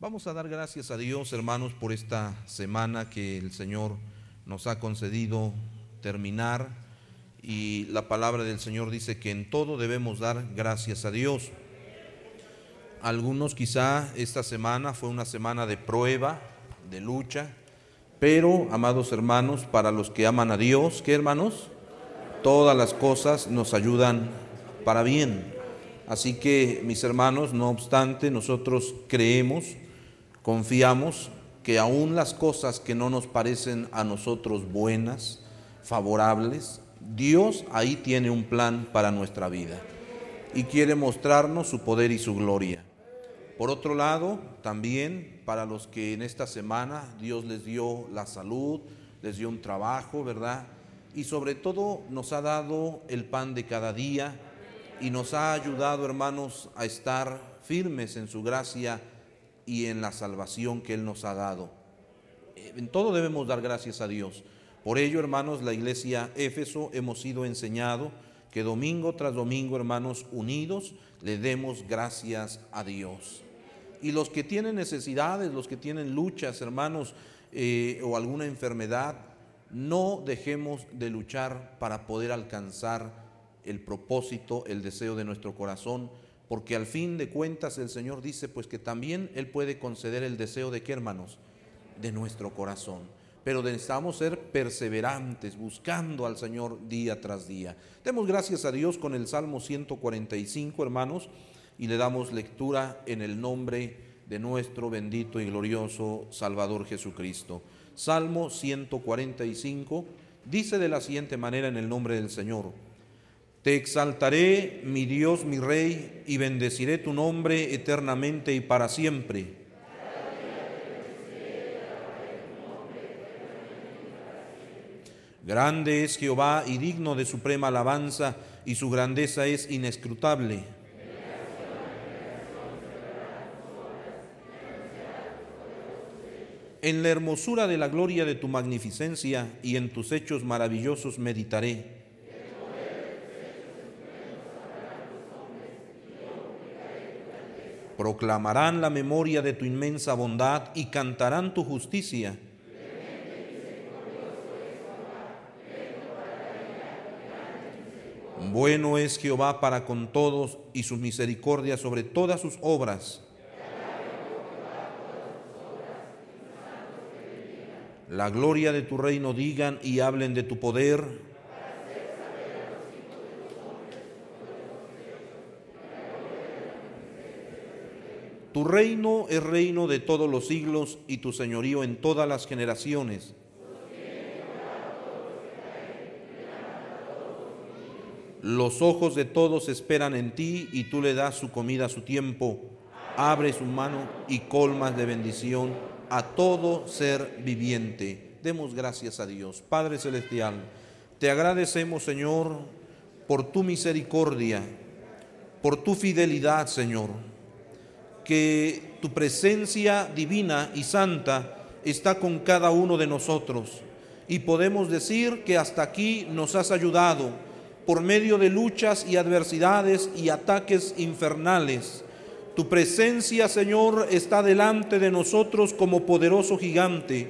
Vamos a dar gracias a Dios, hermanos, por esta semana que el Señor nos ha concedido terminar. Y la palabra del Señor dice que en todo debemos dar gracias a Dios. Algunos quizá esta semana fue una semana de prueba, de lucha, pero, amados hermanos, para los que aman a Dios, ¿qué hermanos? Todas las cosas nos ayudan para bien. Así que, mis hermanos, no obstante, nosotros creemos Confiamos que aún las cosas que no nos parecen a nosotros buenas, favorables, Dios ahí tiene un plan para nuestra vida y quiere mostrarnos su poder y su gloria. Por otro lado, también para los que en esta semana Dios les dio la salud, les dio un trabajo, ¿verdad? Y sobre todo nos ha dado el pan de cada día y nos ha ayudado, hermanos, a estar firmes en su gracia y en la salvación que Él nos ha dado. En todo debemos dar gracias a Dios. Por ello, hermanos, la iglesia Éfeso hemos sido enseñado que domingo tras domingo, hermanos, unidos, le demos gracias a Dios. Y los que tienen necesidades, los que tienen luchas, hermanos, eh, o alguna enfermedad, no dejemos de luchar para poder alcanzar el propósito, el deseo de nuestro corazón, porque al fin de cuentas el Señor dice pues que también Él puede conceder el deseo de qué hermanos, de nuestro corazón. Pero necesitamos ser perseverantes, buscando al Señor día tras día. Demos gracias a Dios con el Salmo 145, hermanos, y le damos lectura en el nombre de nuestro bendito y glorioso Salvador Jesucristo. Salmo 145 dice de la siguiente manera en el nombre del Señor. Te exaltaré, mi Dios, mi Rey, y bendeciré tu nombre eternamente y para siempre. Grande es Jehová y digno de suprema alabanza, y su grandeza es inescrutable. En la hermosura de la gloria de tu magnificencia y en tus hechos maravillosos meditaré. Proclamarán la memoria de tu inmensa bondad y cantarán tu justicia. Bueno es Jehová para con todos y su misericordia sobre todas sus obras. La gloria de tu reino digan y hablen de tu poder Tu reino es reino de todos los siglos y tu señorío en todas las generaciones. Los ojos de todos esperan en ti y tú le das su comida a su tiempo. Abre su mano y colmas de bendición a todo ser viviente. Demos gracias a Dios. Padre Celestial, te agradecemos, Señor, por tu misericordia, por tu fidelidad, Señor que tu presencia divina y santa está con cada uno de nosotros. Y podemos decir que hasta aquí nos has ayudado por medio de luchas y adversidades y ataques infernales. Tu presencia, Señor, está delante de nosotros como poderoso gigante.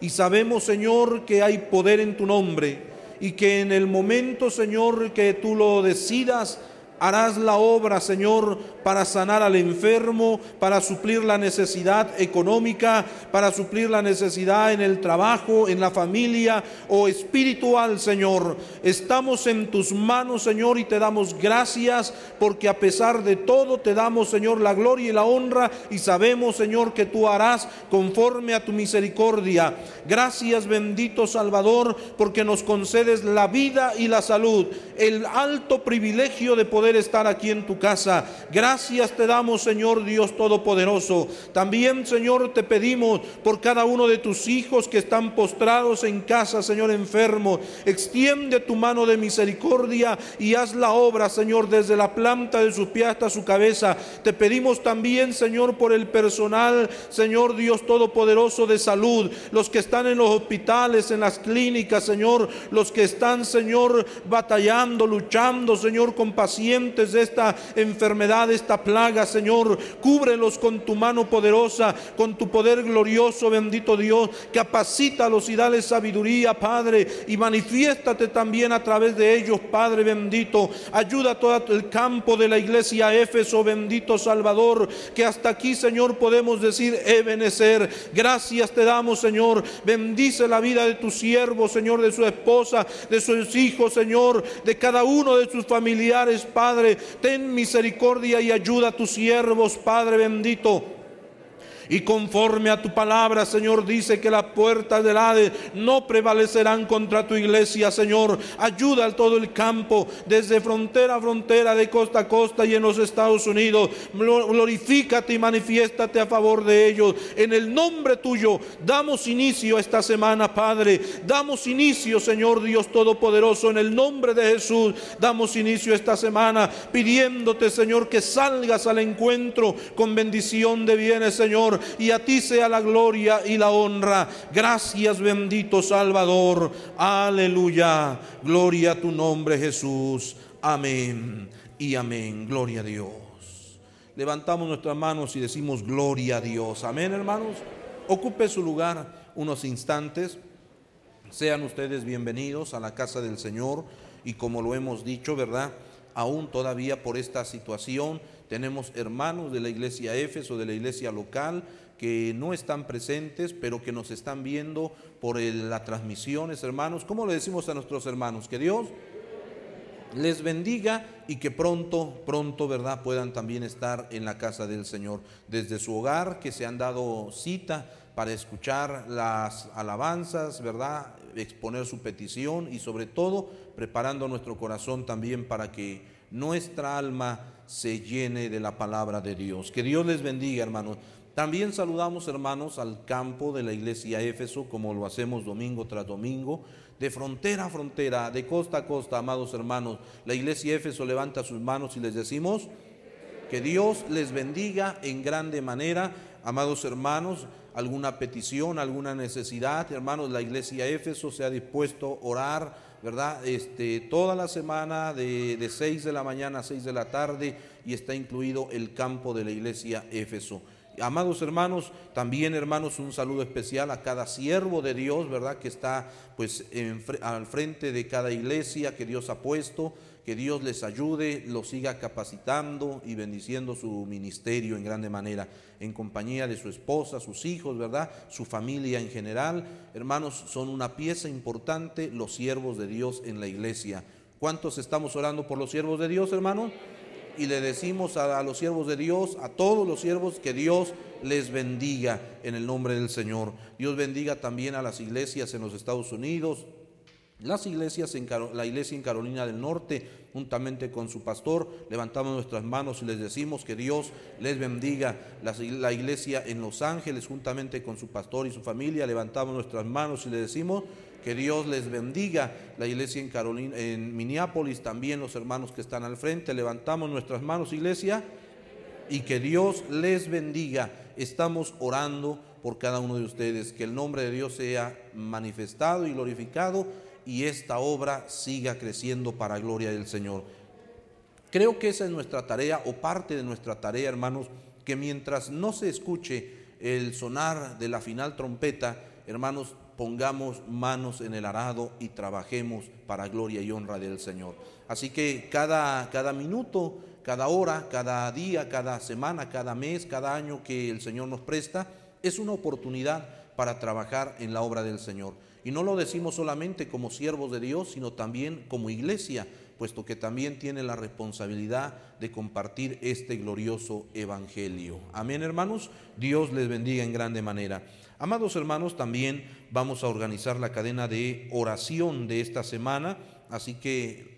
Y sabemos, Señor, que hay poder en tu nombre y que en el momento, Señor, que tú lo decidas, harás la obra, Señor, para sanar al enfermo, para suplir la necesidad económica, para suplir la necesidad en el trabajo, en la familia o espiritual, Señor. Estamos en tus manos, Señor, y te damos gracias porque a pesar de todo te damos, Señor, la gloria y la honra y sabemos, Señor, que tú harás conforme a tu misericordia. Gracias, bendito Salvador, porque nos concedes la vida y la salud, el alto privilegio de poder estar aquí en tu casa. Gracias te damos, Señor Dios Todopoderoso. También, Señor, te pedimos por cada uno de tus hijos que están postrados en casa, Señor, enfermo. Extiende tu mano de misericordia y haz la obra, Señor, desde la planta de su pie hasta su cabeza. Te pedimos también, Señor, por el personal, Señor Dios Todopoderoso de salud, los que están en los hospitales, en las clínicas, Señor, los que están, Señor, batallando, luchando, Señor, con paciencia de esta enfermedad, esta plaga, Señor. Cúbrelos con tu mano poderosa, con tu poder glorioso, bendito Dios. Capacítalos y dale sabiduría, Padre, y manifiéstate también a través de ellos, Padre bendito. Ayuda a todo el campo de la iglesia Éfeso, bendito Salvador, que hasta aquí, Señor, podemos decir, Ebenecer. Gracias te damos, Señor. Bendice la vida de tu siervo, Señor, de su esposa, de sus hijos, Señor, de cada uno de sus familiares, Padre. Ten misericordia y ayuda a tus siervos, Padre bendito. Y conforme a tu palabra, Señor, dice que las puertas del Hades no prevalecerán contra tu iglesia, Señor. Ayuda a todo el campo, desde frontera a frontera, de costa a costa y en los Estados Unidos. Glorifícate y manifiéstate a favor de ellos. En el nombre tuyo, damos inicio a esta semana, Padre. Damos inicio, Señor Dios Todopoderoso, en el nombre de Jesús. Damos inicio a esta semana pidiéndote, Señor, que salgas al encuentro con bendición de bienes, Señor y a ti sea la gloria y la honra. Gracias bendito Salvador. Aleluya. Gloria a tu nombre Jesús. Amén y amén. Gloria a Dios. Levantamos nuestras manos y decimos gloria a Dios. Amén hermanos. Ocupe su lugar unos instantes. Sean ustedes bienvenidos a la casa del Señor y como lo hemos dicho, ¿verdad? Aún todavía por esta situación tenemos hermanos de la iglesia Éfeso, de la iglesia local, que no están presentes, pero que nos están viendo por las transmisiones, hermanos. ¿Cómo le decimos a nuestros hermanos? Que Dios les bendiga y que pronto, pronto, ¿verdad?, puedan también estar en la casa del Señor, desde su hogar, que se han dado cita para escuchar las alabanzas, ¿verdad?, exponer su petición y sobre todo preparando nuestro corazón también para que nuestra alma se llene de la palabra de Dios. Que Dios les bendiga, hermanos. También saludamos, hermanos, al campo de la iglesia Éfeso, como lo hacemos domingo tras domingo, de frontera a frontera, de costa a costa, amados hermanos. La iglesia Éfeso levanta sus manos y les decimos que Dios les bendiga en grande manera, amados hermanos. Alguna petición, alguna necesidad, hermanos, la iglesia Éfeso se ha dispuesto a orar ¿verdad? Este, toda la semana de, de 6 de la mañana a 6 de la tarde y está incluido el campo de la iglesia Éfeso. Amados hermanos, también hermanos, un saludo especial a cada siervo de Dios, ¿verdad? Que está pues al frente de cada iglesia que Dios ha puesto que Dios les ayude, los siga capacitando y bendiciendo su ministerio en grande manera, en compañía de su esposa, sus hijos, ¿verdad? Su familia en general. Hermanos, son una pieza importante los siervos de Dios en la iglesia. ¿Cuántos estamos orando por los siervos de Dios, hermano? Y le decimos a, a los siervos de Dios, a todos los siervos, que Dios les bendiga en el nombre del Señor. Dios bendiga también a las iglesias en los Estados Unidos, las iglesias en la iglesia en Carolina del Norte, juntamente con su pastor, levantamos nuestras manos y les decimos que Dios les bendiga. La, iglesia en Los Ángeles, juntamente con su pastor y su familia, levantamos nuestras manos y les decimos que Dios les bendiga. La iglesia en Carolina, en Minneapolis, también los hermanos que están al frente, levantamos nuestras manos, iglesia, y que Dios les bendiga. Estamos orando por cada uno de ustedes, que el nombre de Dios sea manifestado y glorificado y esta obra siga creciendo para gloria del Señor. Creo que esa es nuestra tarea o parte de nuestra tarea, hermanos, que mientras no se escuche el sonar de la final trompeta, hermanos, pongamos manos en el arado y trabajemos para gloria y honra del Señor. Así que cada, cada minuto, cada hora, cada día, cada semana, cada mes, cada año que el Señor nos presta, es una oportunidad para trabajar en la obra del Señor. Y no lo decimos solamente como siervos de Dios, sino también como iglesia, puesto que también tiene la responsabilidad de compartir este glorioso evangelio. Amén, hermanos. Dios les bendiga en grande manera. Amados hermanos, también vamos a organizar la cadena de oración de esta semana, así que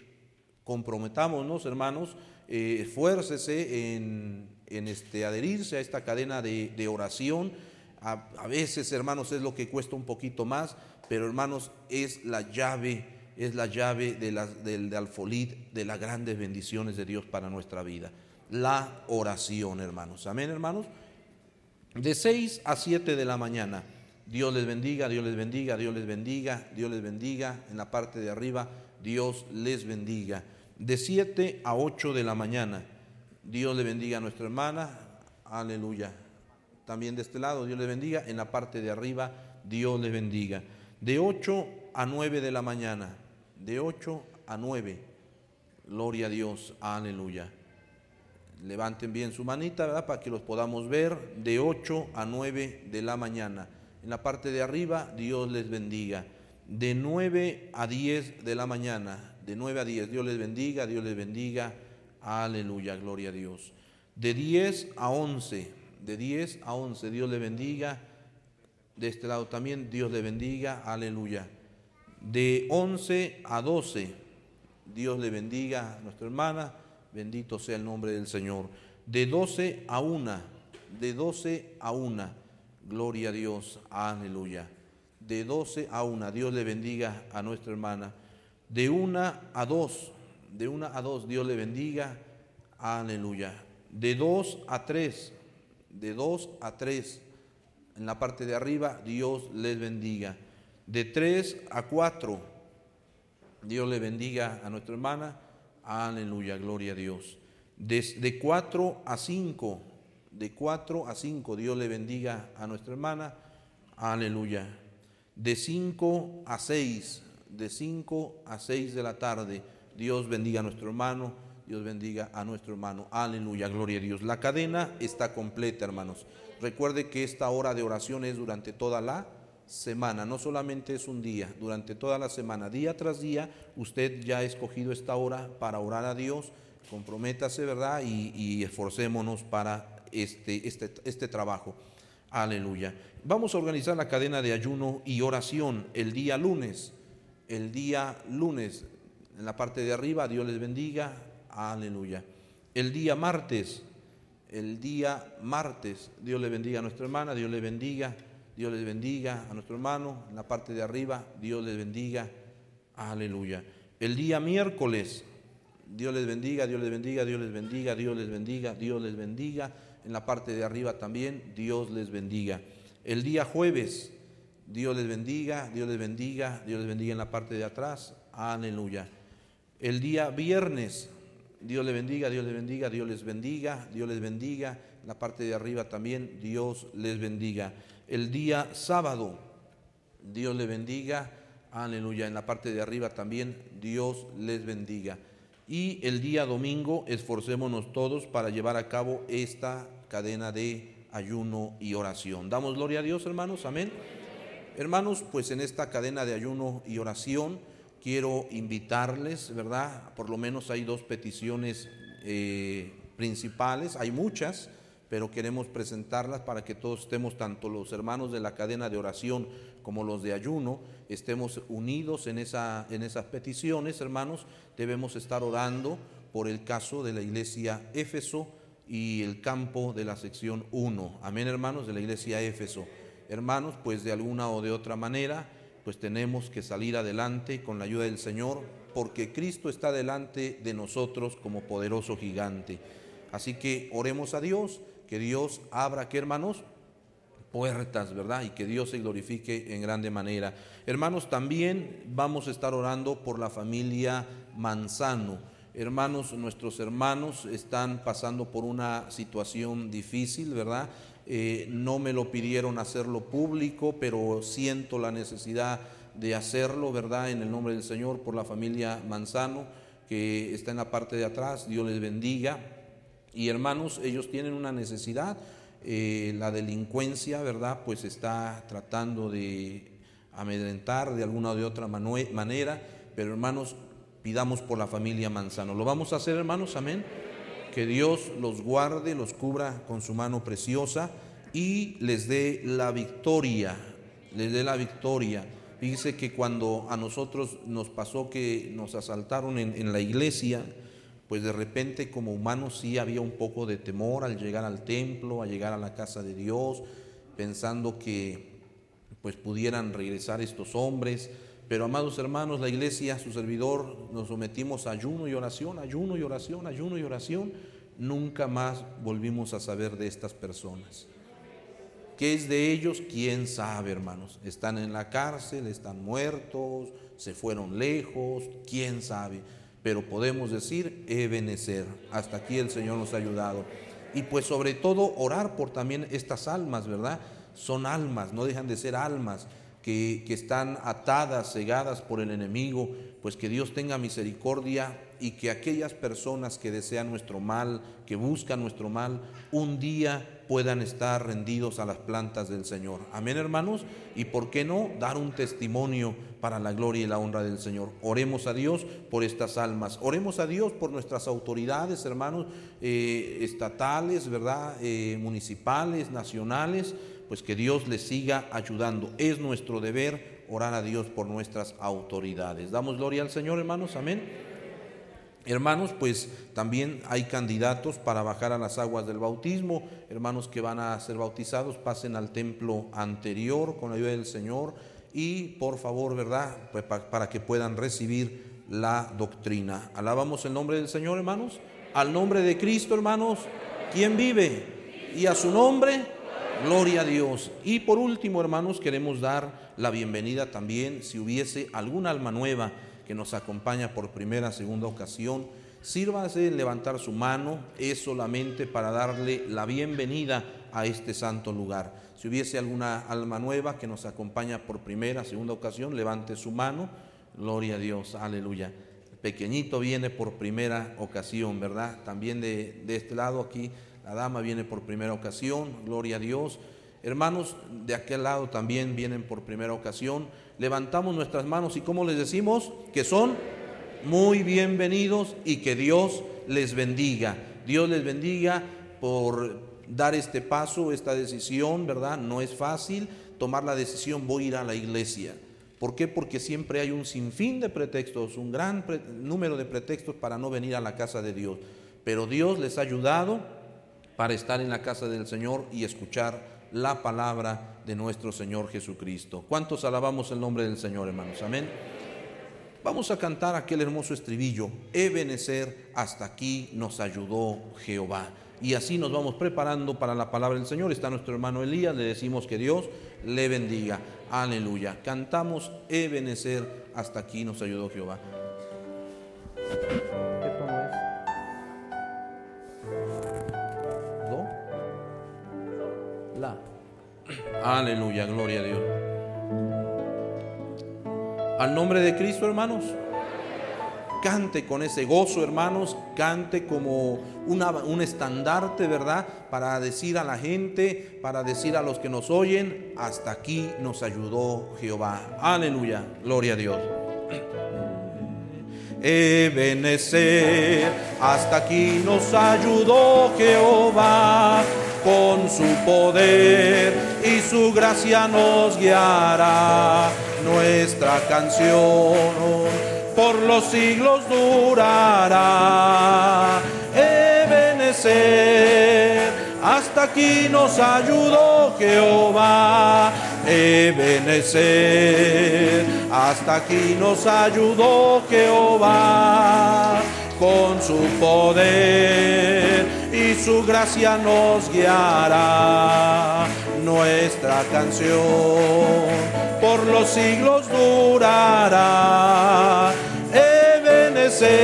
comprometámonos, hermanos, eh, esfuércese en, este, adherirse a esta cadena de, oración. A, veces, hermanos, es lo que cuesta un poquito más, pero hermanos, es la llave, es la llave de del de de las grandes bendiciones de Dios para nuestra vida. La oración, hermanos. Amén, hermanos. De 6 a 7 de la mañana. Dios les bendiga, Dios les bendiga, Dios les bendiga, Dios les bendiga. En la parte de arriba, Dios les bendiga. de 7 a 8 de la mañana. Dios le bendiga a nuestra hermana, aleluya. También de este lado, Dios le bendiga. En la parte de arriba, Dios le bendiga. De 8 a 9 de la mañana, de 8 a 9. Gloria a Dios, aleluya. Levanten bien su manita, ¿verdad? Para que los podamos ver. De 8 a 9 de la mañana. En la parte de arriba, Dios les bendiga. De 9 a 10 de la mañana. De 9 a 10. Dios les bendiga, Dios les bendiga. Aleluya, gloria a Dios. De 10 a 11. De 10 a 11. Dios les bendiga. De este lado también, Dios les bendiga. Aleluya. De 11 a 12. Dios le bendiga a nuestra hermana Bendito sea el nombre del Señor. De 12 a 1, de 12 a 1, gloria a Dios, aleluya. De 12 a 1, Dios le bendiga a nuestra hermana. De 1 a 2, de 1 a 2, Dios le bendiga, aleluya. De 2 a 3, de 2 a 3, en la parte de arriba, Dios les bendiga. De 3 a 4, Dios le bendiga a nuestra hermana. Aleluya, gloria a Dios. De 4 a 5, de 4 a 5, Dios le bendiga a nuestra hermana. Aleluya. De 5 a 6, de 5 a 6 de la tarde, Dios bendiga a nuestro hermano, Dios bendiga a nuestro hermano. Aleluya, gloria a Dios. La cadena está completa, hermanos. Recuerde que esta hora de oración es durante toda la semana, no solamente es un día, durante toda la semana, día tras día, usted ya ha escogido esta hora para orar a Dios, comprométase, ¿verdad? Y, esforcémonos para este, este, este trabajo. Aleluya. Vamos a organizar la cadena de ayuno y oración el día lunes. El día lunes, en la parte de arriba, Dios les bendiga. Aleluya. El día martes, el día martes, Dios le bendiga a nuestra hermana, Dios le bendiga. Dios les bendiga a nuestro hermano en la parte de arriba. Dios les bendiga. Aleluya. El día miércoles, Dios les bendiga, Dios les bendiga, Dios les bendiga, Dios les bendiga, Dios les bendiga. En la parte de arriba también, Dios les bendiga. El día jueves, Dios les bendiga, Dios les bendiga, Dios les bendiga en la parte de atrás. Aleluya. El día viernes, Dios les bendiga, Dios les bendiga, Dios les bendiga, Dios les bendiga. En la parte de arriba también, Dios les bendiga el día sábado. Dios le bendiga. Aleluya. En la parte de arriba también Dios les bendiga. Y el día domingo esforcémonos todos para llevar a cabo esta cadena de ayuno y oración. Damos gloria a Dios, hermanos. Amén. Hermanos, pues en esta cadena de ayuno y oración quiero invitarles, ¿verdad? Por lo menos hay dos peticiones eh, principales, hay muchas, pero queremos presentarlas para que todos estemos, tanto los hermanos de la cadena de oración como los de ayuno, estemos unidos en, esa, en esas peticiones, hermanos. Debemos estar orando por el caso de la iglesia Éfeso y el campo de la sección 1. Amén, hermanos, de la iglesia Éfeso. Hermanos, pues de alguna o de otra manera, pues tenemos que salir adelante con la ayuda del Señor, porque Cristo está delante de nosotros como poderoso gigante. Así que oremos a Dios que Dios abra, ¿qué hermanos? Puertas, ¿verdad? Y que Dios se glorifique en grande manera. Hermanos, también vamos a estar orando por la familia Manzano. Hermanos, nuestros hermanos están pasando por una situación difícil, ¿verdad? Eh, no me lo pidieron hacerlo público, pero siento la necesidad de hacerlo, ¿verdad? En el nombre del Señor, por la familia Manzano, que está en la parte de atrás. Dios les bendiga. Y hermanos, ellos tienen una necesidad. Eh, la delincuencia, ¿verdad? Pues está tratando de amedrentar de alguna o de otra manera. Pero hermanos, pidamos por la familia Manzano. ¿Lo vamos a hacer, hermanos? Amén. Que Dios los guarde, los cubra con su mano preciosa y les dé la victoria. Les dé la victoria. Fíjese que cuando a nosotros nos pasó que nos asaltaron en, en la iglesia, pues de repente como humanos sí había un poco de temor al llegar al templo, a llegar a la casa de Dios, pensando que pues pudieran regresar estos hombres. Pero amados hermanos, la iglesia, su servidor, nos sometimos a ayuno y oración, ayuno y oración, ayuno y oración. Nunca más volvimos a saber de estas personas. ¿Qué es de ellos? ¿Quién sabe, hermanos? Están en la cárcel, están muertos, se fueron lejos, ¿quién sabe? pero podemos decir Ebenezer. Hasta aquí el Señor nos ha ayudado. Y pues sobre todo orar por también estas almas, ¿verdad? Son almas, no dejan de ser almas que, están atadas, cegadas por el enemigo, pues que Dios tenga misericordia y que aquellas personas que desean nuestro mal, que buscan nuestro mal, un día puedan estar rendidos a las plantas del Señor. Amén, hermanos. Y por qué no dar un testimonio para la gloria y la honra del Señor. Oremos a Dios por estas almas. Oremos a Dios por nuestras autoridades, hermanos, eh, estatales, ¿verdad? Eh, municipales, nacionales. Pues que Dios les siga ayudando. Es nuestro deber orar a Dios por nuestras autoridades. Damos gloria al Señor, hermanos. Amén. Hermanos, pues también hay candidatos para bajar a las aguas del bautismo. Hermanos que van a ser bautizados, pasen al templo anterior con la ayuda del Señor y por favor, ¿verdad? Pues para que puedan recibir la doctrina. Alabamos el nombre del Señor, hermanos. Al nombre de Cristo, hermanos. ¿Quién vive? Y a su nombre, gloria a Dios. Y por último, hermanos, queremos dar la bienvenida también si hubiese algún alma nueva que nos acompaña por primera, segunda ocasión, sírvase en levantar su mano, es solamente para darle la bienvenida a este santo lugar. Si hubiese alguna alma nueva que nos acompaña por primera, segunda ocasión, levante su mano. Gloria a Dios, aleluya. pequeñito viene por primera ocasión, ¿verdad? También de, de este lado aquí, la dama viene por primera ocasión, gloria a Dios. Hermanos, de aquel lado también vienen por primera ocasión levantamos nuestras manos y como les decimos que son muy bienvenidos y que Dios les bendiga. Dios les bendiga por dar este paso, esta decisión, ¿verdad? No es fácil tomar la decisión, voy a ir a la iglesia. ¿Por qué? Porque siempre hay un sinfín de pretextos, un gran número de pretextos para no venir a la casa de Dios. Pero Dios les ha ayudado para estar en la casa del Señor y escuchar la palabra de nuestro Señor Jesucristo. ¿Cuántos alabamos el nombre del Señor, hermanos? Amén. Vamos a cantar aquel hermoso estribillo, Ebenecer, hasta aquí nos ayudó Jehová. Y así nos vamos preparando para la palabra del Señor. Está nuestro hermano Elías, le decimos que Dios le bendiga. Aleluya. Cantamos Ebenecer, hasta aquí nos ayudó Jehová. Aleluya, gloria a Dios. Al nombre de Cristo, hermanos. Cante con ese gozo, hermanos. Cante como un estandarte, ¿verdad? Para decir a la gente, para decir a los que nos oyen, hasta aquí nos ayudó Jehová. Aleluya, gloria a Dios. Ebenecer, hasta aquí nos ayudó Jehová con su poder y su gracia nos guiará. Nuestra canción por los siglos durará. Ebenecer, hasta aquí nos ayudó Jehová. Ebenecer, hasta aquí nos ayudó Jehová con su poder y su gracia nos guiará. Nuestra canción por los siglos durará. Ebenecer,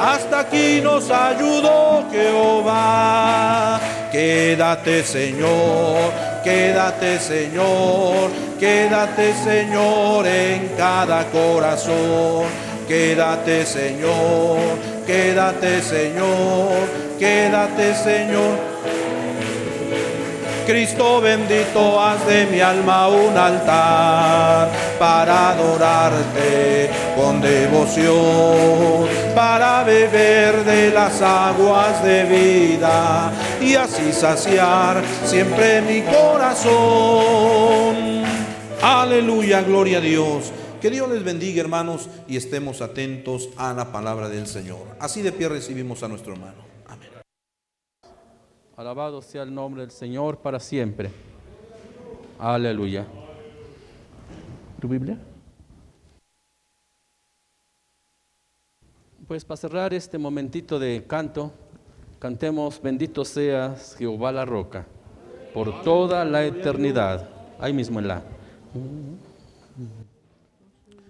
hasta aquí nos ayudó Jehová. Quédate Señor, quédate Señor, quédate Señor en cada corazón Quédate Señor, quédate Señor, quédate Señor. Cristo bendito, haz de mi alma un altar para adorarte con devoción, para beber de las aguas de vida y así saciar siempre mi corazón. Aleluya, gloria a Dios. Que Dios les bendiga, hermanos, y estemos atentos a la palabra del Señor. Así de pie recibimos a nuestro hermano. Amén. Alabado sea el nombre del Señor para siempre. Aleluya. ¿Tu Biblia? Pues para cerrar este momentito de canto, cantemos, bendito seas Jehová la roca, por toda la eternidad. Ahí mismo en la.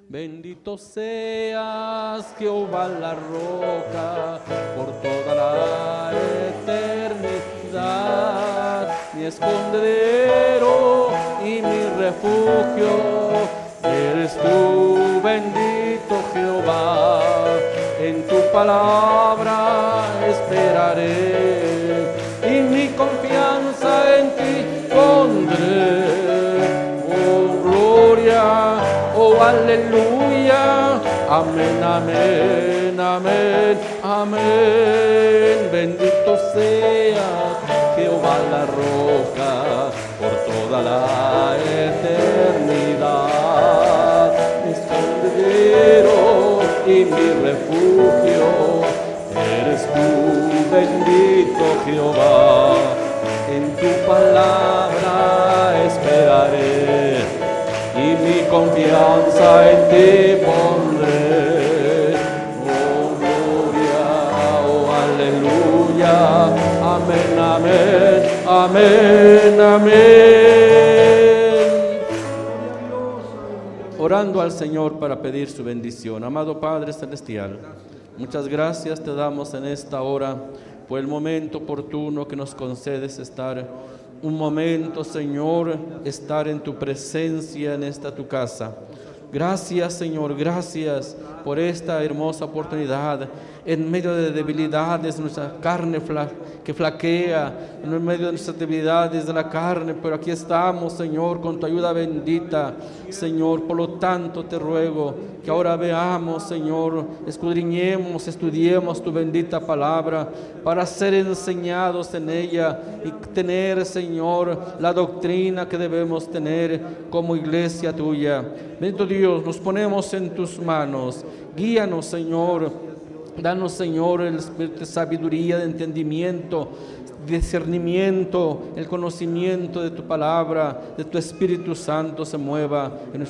Bendito seas, Jehová la roca, por toda la eternidad, mi escondedero y mi refugio. Eres tú, bendito Jehová, en tu palabra esperaré y mi confianza en ti pondré. Aleluya. Amén, amén, amén, amén. Bendito sea Jehová la roca por toda la eternidad. Mi escondedero y mi refugio. Eres tú, bendito Jehová. En tu palabra esperaré y mi confianza en ti pondré. Oh, gloria, oh, aleluya, amén, amén, amén, amén. Orando al Señor para pedir su bendición. Amado Padre Celestial, muchas gracias te damos en esta hora por el momento oportuno que nos concedes estar un momento, Señor, estar en tu presencia en esta tu casa. Gracias, Señor, gracias por esta hermosa oportunidad en medio de debilidades, nuestra carne que flaquea, en medio de nuestras debilidades de la carne, pero aquí estamos, Señor, con tu ayuda bendita, Señor. Por lo tanto, te ruego que ahora veamos, Señor, escudriñemos, estudiemos tu bendita palabra para ser enseñados en ella y tener, Señor, la doctrina que debemos tener como iglesia tuya. Bendito Dios, nos ponemos en tus manos. Guíanos, Señor Danos, Señor, el espíritu de sabiduría, de entendimiento, discernimiento, el conocimiento de tu palabra, de tu Espíritu Santo se mueva en,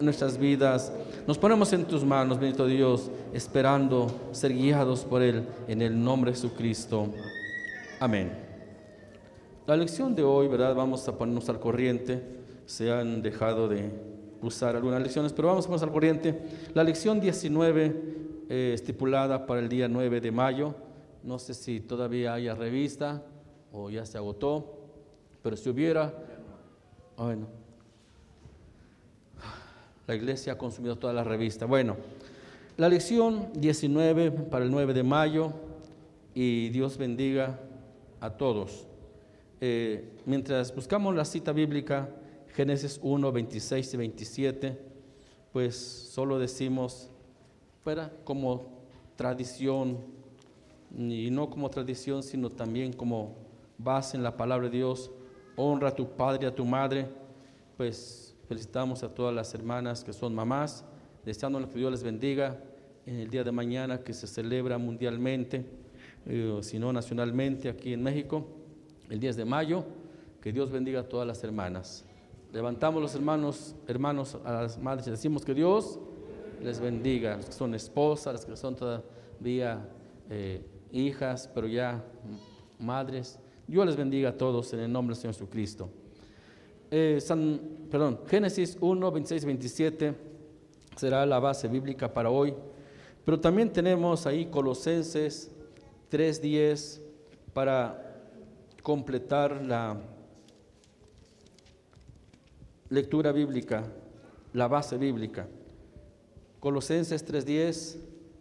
nuestras vidas. Nos ponemos en tus manos, bendito Dios, esperando ser guiados por Él en el nombre de Jesucristo. Amén. La lección de hoy, ¿verdad? Vamos a ponernos al corriente. Se han dejado de usar algunas lecciones, pero vamos a ponernos al corriente. La lección 19 eh, estipulada para el día 9 de mayo. No sé si todavía haya revista o ya se agotó, pero si hubiera, bueno, la iglesia ha consumido toda la revista. Bueno, la lección 19 para el 9 de mayo y Dios bendiga a todos. Eh, mientras buscamos la cita bíblica, Génesis 1, 26 y 27, pues solo decimos como tradición, y no como tradición, sino también como base en la palabra de Dios. Honra a tu padre y a tu madre. Pues felicitamos a todas las hermanas que son mamás, deseándoles que Dios les bendiga en el día de mañana que se celebra mundialmente, eh, o si no nacionalmente aquí en México, el 10 de mayo. Que Dios bendiga a todas las hermanas. Levantamos los hermanos, hermanos a las madres y decimos que Dios les bendiga, los que son esposas, los que son todavía eh, hijas, pero ya madres. Dios les bendiga a todos en el nombre del Señor Jesucristo. Eh, perdón, Génesis 1, 26, 27 será la base bíblica para hoy. Pero también tenemos ahí Colosenses 3, 10 para completar la lectura bíblica, la base bíblica. Colosenses 3.10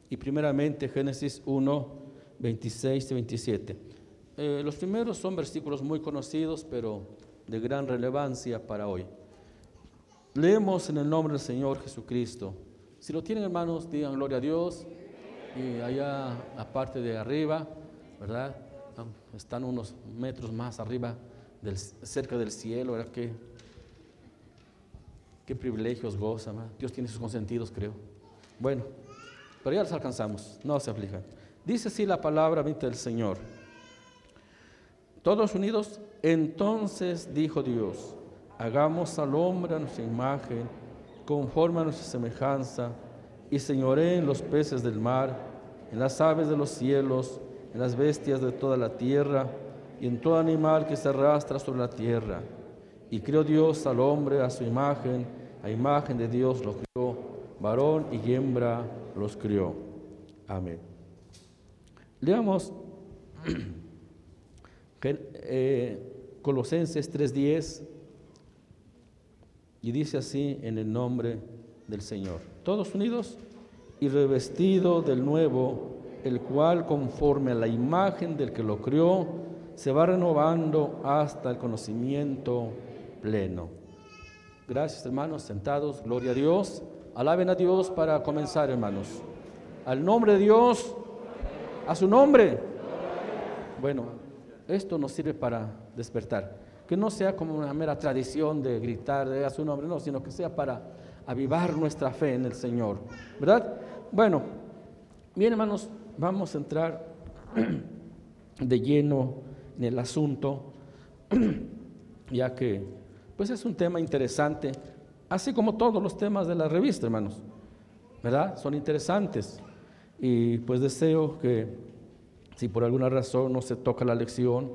y primeramente Génesis 1, 26 y 27. Eh, los primeros son versículos muy conocidos, pero de gran relevancia para hoy. Leemos en el nombre del Señor Jesucristo. Si lo tienen hermanos, digan gloria a Dios. Y allá, la parte de arriba, ¿verdad? Están unos metros más arriba, del, cerca del cielo, ¿verdad? Que Qué privilegios goza, Dios tiene sus consentidos, creo. Bueno, pero ya los alcanzamos, no se aflijan. Dice así la palabra del Señor. Todos unidos, entonces dijo Dios, hagamos al hombre a nuestra imagen, conforme a nuestra semejanza, y señoré en los peces del mar, en las aves de los cielos, en las bestias de toda la tierra, y en todo animal que se arrastra sobre la tierra. Y creó Dios al hombre a su imagen, a imagen de Dios lo creó, varón y hembra los crió. Amén. Leamos eh, Colosenses 3:10 y dice así en el nombre del Señor. Todos unidos y revestido del nuevo, el cual conforme a la imagen del que lo crió, se va renovando hasta el conocimiento pleno. Gracias hermanos, sentados, gloria a Dios. Alaben a Dios para comenzar hermanos. Al nombre de Dios, a su nombre. Bueno, esto nos sirve para despertar. Que no sea como una mera tradición de gritar de a su nombre, no, sino que sea para avivar nuestra fe en el Señor. ¿Verdad? Bueno, bien hermanos, vamos a entrar de lleno en el asunto, ya que pues es un tema interesante, así como todos los temas de la revista, hermanos, ¿verdad? Son interesantes. Y pues deseo que si por alguna razón no se toca la lección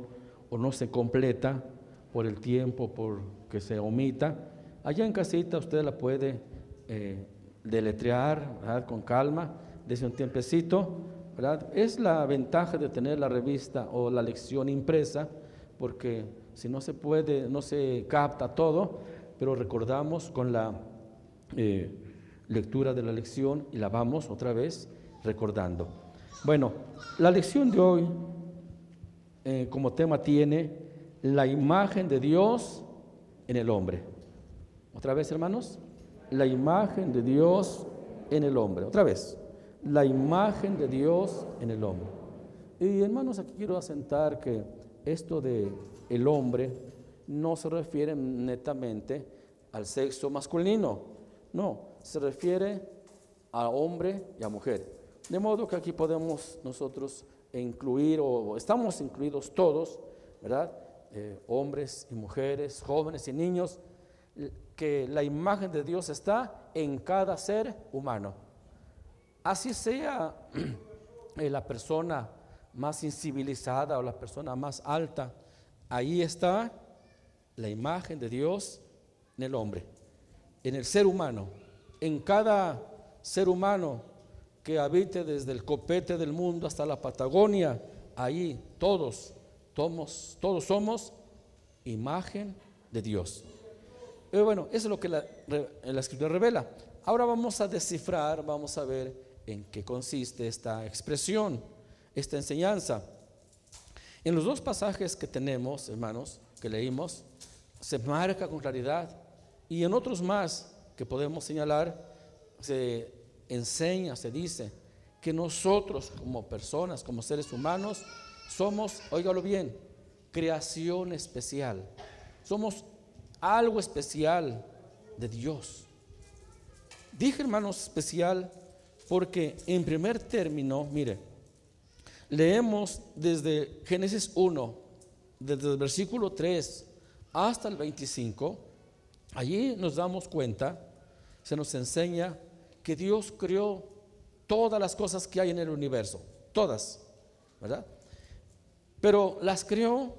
o no se completa por el tiempo, por que se omita, allá en casita usted la puede eh, deletrear con calma, desde un tiempecito, ¿verdad? Es la ventaja de tener la revista o la lección impresa, porque si no se puede, no se capta todo, pero recordamos con la eh, lectura de la lección y la vamos otra vez recordando. Bueno, la lección de hoy eh, como tema tiene la imagen de Dios en el hombre. Otra vez, hermanos, la imagen de Dios en el hombre. Otra vez, la imagen de Dios en el hombre. Y hermanos, aquí quiero asentar que esto de el hombre no se refiere netamente al sexo masculino, no, se refiere a hombre y a mujer. De modo que aquí podemos nosotros incluir, o estamos incluidos todos, ¿verdad? Eh, hombres y mujeres, jóvenes y niños, que la imagen de Dios está en cada ser humano. Así sea eh, la persona más incivilizada o la persona más alta, ahí está la imagen de Dios en el hombre, en el ser humano, en cada ser humano que habite desde el copete del mundo hasta la Patagonia, ahí todos, todos, todos somos imagen de Dios. Bueno, eso es lo que la, la escritura revela. Ahora vamos a descifrar, vamos a ver en qué consiste esta expresión, esta enseñanza. En los dos pasajes que tenemos, hermanos, que leímos, se marca con claridad y en otros más que podemos señalar, se enseña, se dice, que nosotros como personas, como seres humanos, somos, óigalo bien, creación especial. Somos algo especial de Dios. Dije, hermanos, especial porque en primer término, mire, leemos desde Génesis 1, desde el versículo 3 hasta el 25, allí nos damos cuenta, se nos enseña que Dios creó todas las cosas que hay en el universo, todas, ¿verdad? Pero las creó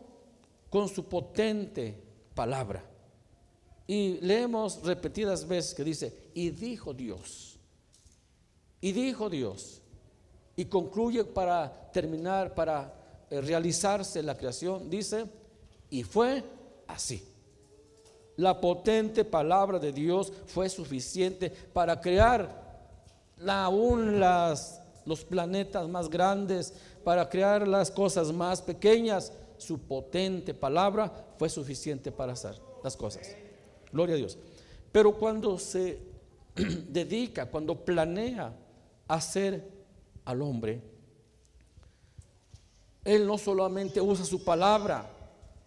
con su potente palabra. Y leemos repetidas veces que dice, y dijo Dios, y dijo Dios, y concluye para terminar, para realizarse la creación, dice, y fue así. La potente palabra de Dios fue suficiente para crear aún los planetas más grandes, para crear las cosas más pequeñas. Su potente palabra fue suficiente para hacer las cosas. Gloria a Dios. Pero cuando se dedica, cuando planea hacer al hombre, Él no solamente usa su palabra,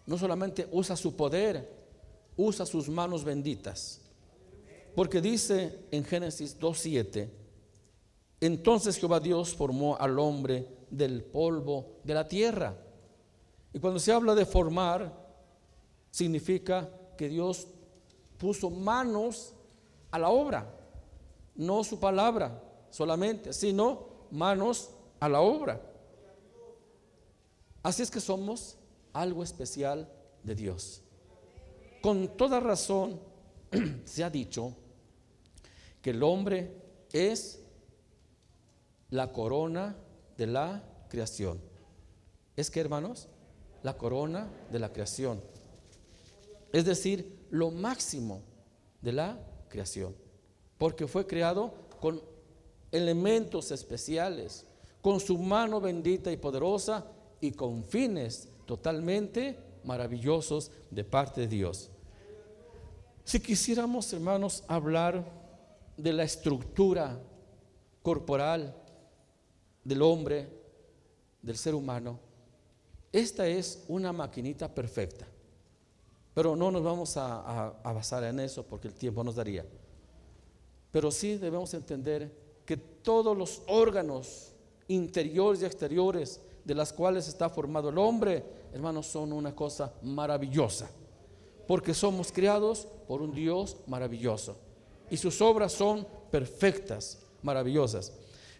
no solamente usa su poder, usa sus manos benditas. Porque dice en Génesis 2.7, entonces Jehová Dios formó al hombre del polvo de la tierra. Y cuando se habla de formar, significa que Dios puso manos a la obra, no su palabra solamente, sino manos a la obra. Así es que somos algo especial de Dios. Con toda razón se ha dicho que el hombre es la corona de la creación. ¿Es que, hermanos? La corona de la creación. Es decir, lo máximo de la creación. Porque fue creado con elementos especiales, con su mano bendita y poderosa y con fines totalmente maravillosos de parte de Dios. Si quisiéramos, hermanos, hablar de la estructura corporal del hombre, del ser humano, esta es una maquinita perfecta. Pero no nos vamos a, basar en eso porque el tiempo nos daría. Pero sí debemos entender que todos los órganos interiores y exteriores de las cuales está formado el hombre, hermanos, son una cosa maravillosa. Porque somos criados por un Dios maravilloso. Y sus obras son perfectas, maravillosas.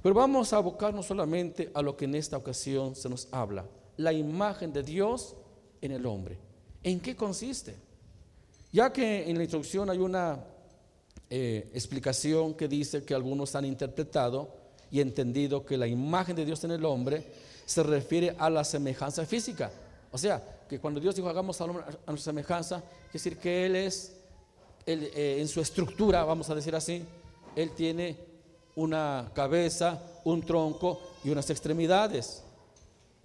Pero vamos a abocarnos solamente a lo que en esta ocasión se nos habla. La imagen de Dios en el hombre. ¿En qué consiste? Ya que en la introducción hay una eh, explicación que dice que algunos han interpretado y entendido que la imagen de Dios en el hombre se refiere a la semejanza física. O sea, que cuando Dios dijo hagamos al hombre a nuestra semejanza, es decir, que Él es, eh, en su estructura, vamos a decir así, Él tiene una cabeza, un tronco y unas extremidades.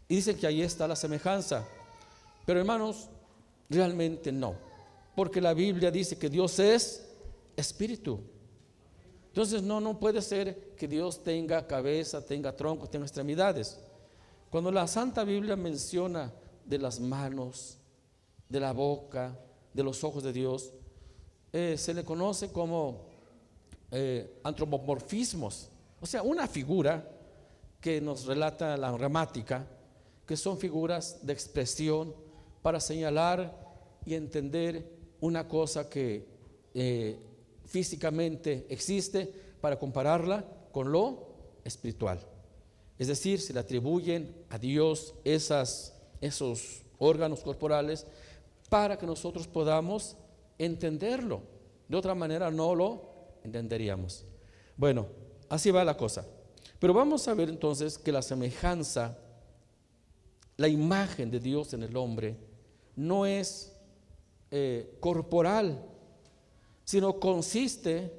Y dicen que ahí está la semejanza. Pero hermanos, realmente no. Porque la Biblia dice que Dios es espíritu. Entonces no, no puede ser que Dios tenga cabeza, tenga tronco, tenga extremidades. Cuando la Santa Biblia menciona de las manos, de la boca, de los ojos de Dios, eh, se le conoce como eh, antropomorfismos, o sea, una figura que nos relata la gramática, que son figuras de expresión para señalar y entender una cosa que eh, físicamente existe, para compararla con lo espiritual. Es decir, se le atribuyen a Dios esos órganos corporales para que nosotros podamos entenderlo. De otra manera no lo entenderíamos. Bueno, así va la cosa. Pero vamos a ver entonces que la semejanza, la imagen de Dios en el hombre, no es eh, corporal, sino consiste,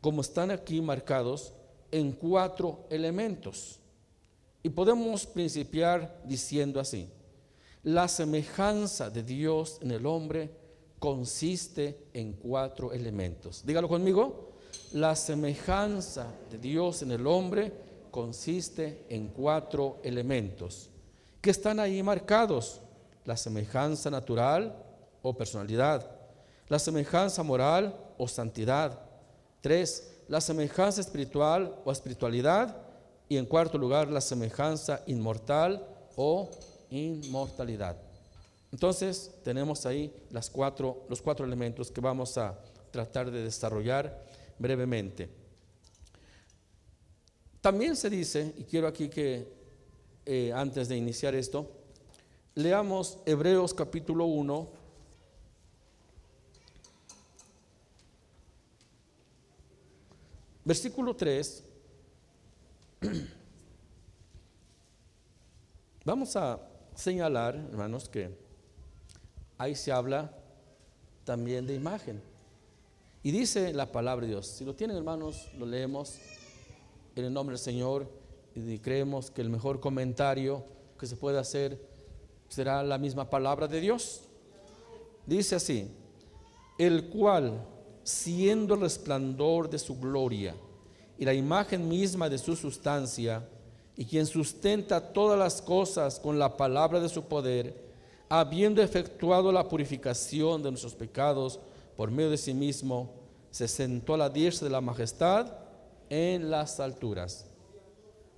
como están aquí marcados, en cuatro elementos. Y podemos principiar diciendo así, la semejanza de Dios en el hombre consiste en cuatro elementos. Dígalo conmigo, la semejanza de Dios en el hombre consiste en cuatro elementos que están ahí marcados. La semejanza natural o personalidad, la semejanza moral o santidad. Tres, la semejanza espiritual o espiritualidad y en cuarto lugar, la semejanza inmortal o inmortalidad. Entonces, tenemos ahí los cuatro elementos que vamos a tratar de desarrollar brevemente. También se dice, y quiero aquí que eh, antes de iniciar esto, leamos Hebreos capítulo 1, versículo 3 Vamos a señalar, hermanos, que ahí se habla también de imagen. Y dice la palabra de Dios. Si lo tienen, hermanos, lo leemos en el nombre del Señor y creemos que el mejor comentario que se puede hacer será la misma palabra de Dios. Dice así, el cual, siendo el resplandor de su gloria, y la imagen misma de su sustancia, y quien sustenta todas las cosas con la palabra de su poder, habiendo efectuado la purificación de nuestros pecados por medio de sí mismo, se sentó a la diestra de la majestad en las alturas.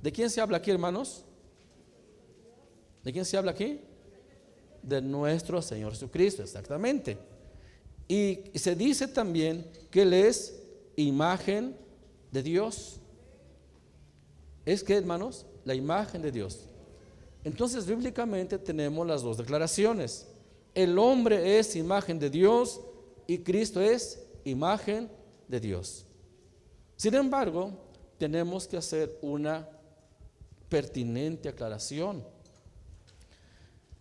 ¿De quién se habla aquí, hermanos? ¿De quién se habla aquí? De nuestro Señor Jesucristo, exactamente. Y se dice también que Él es imagen de Dios. Es que, hermanos, la imagen de Dios. Entonces, bíblicamente tenemos las dos declaraciones. El hombre es imagen de Dios y Cristo es imagen de Dios. Sin embargo, tenemos que hacer una pertinente aclaración.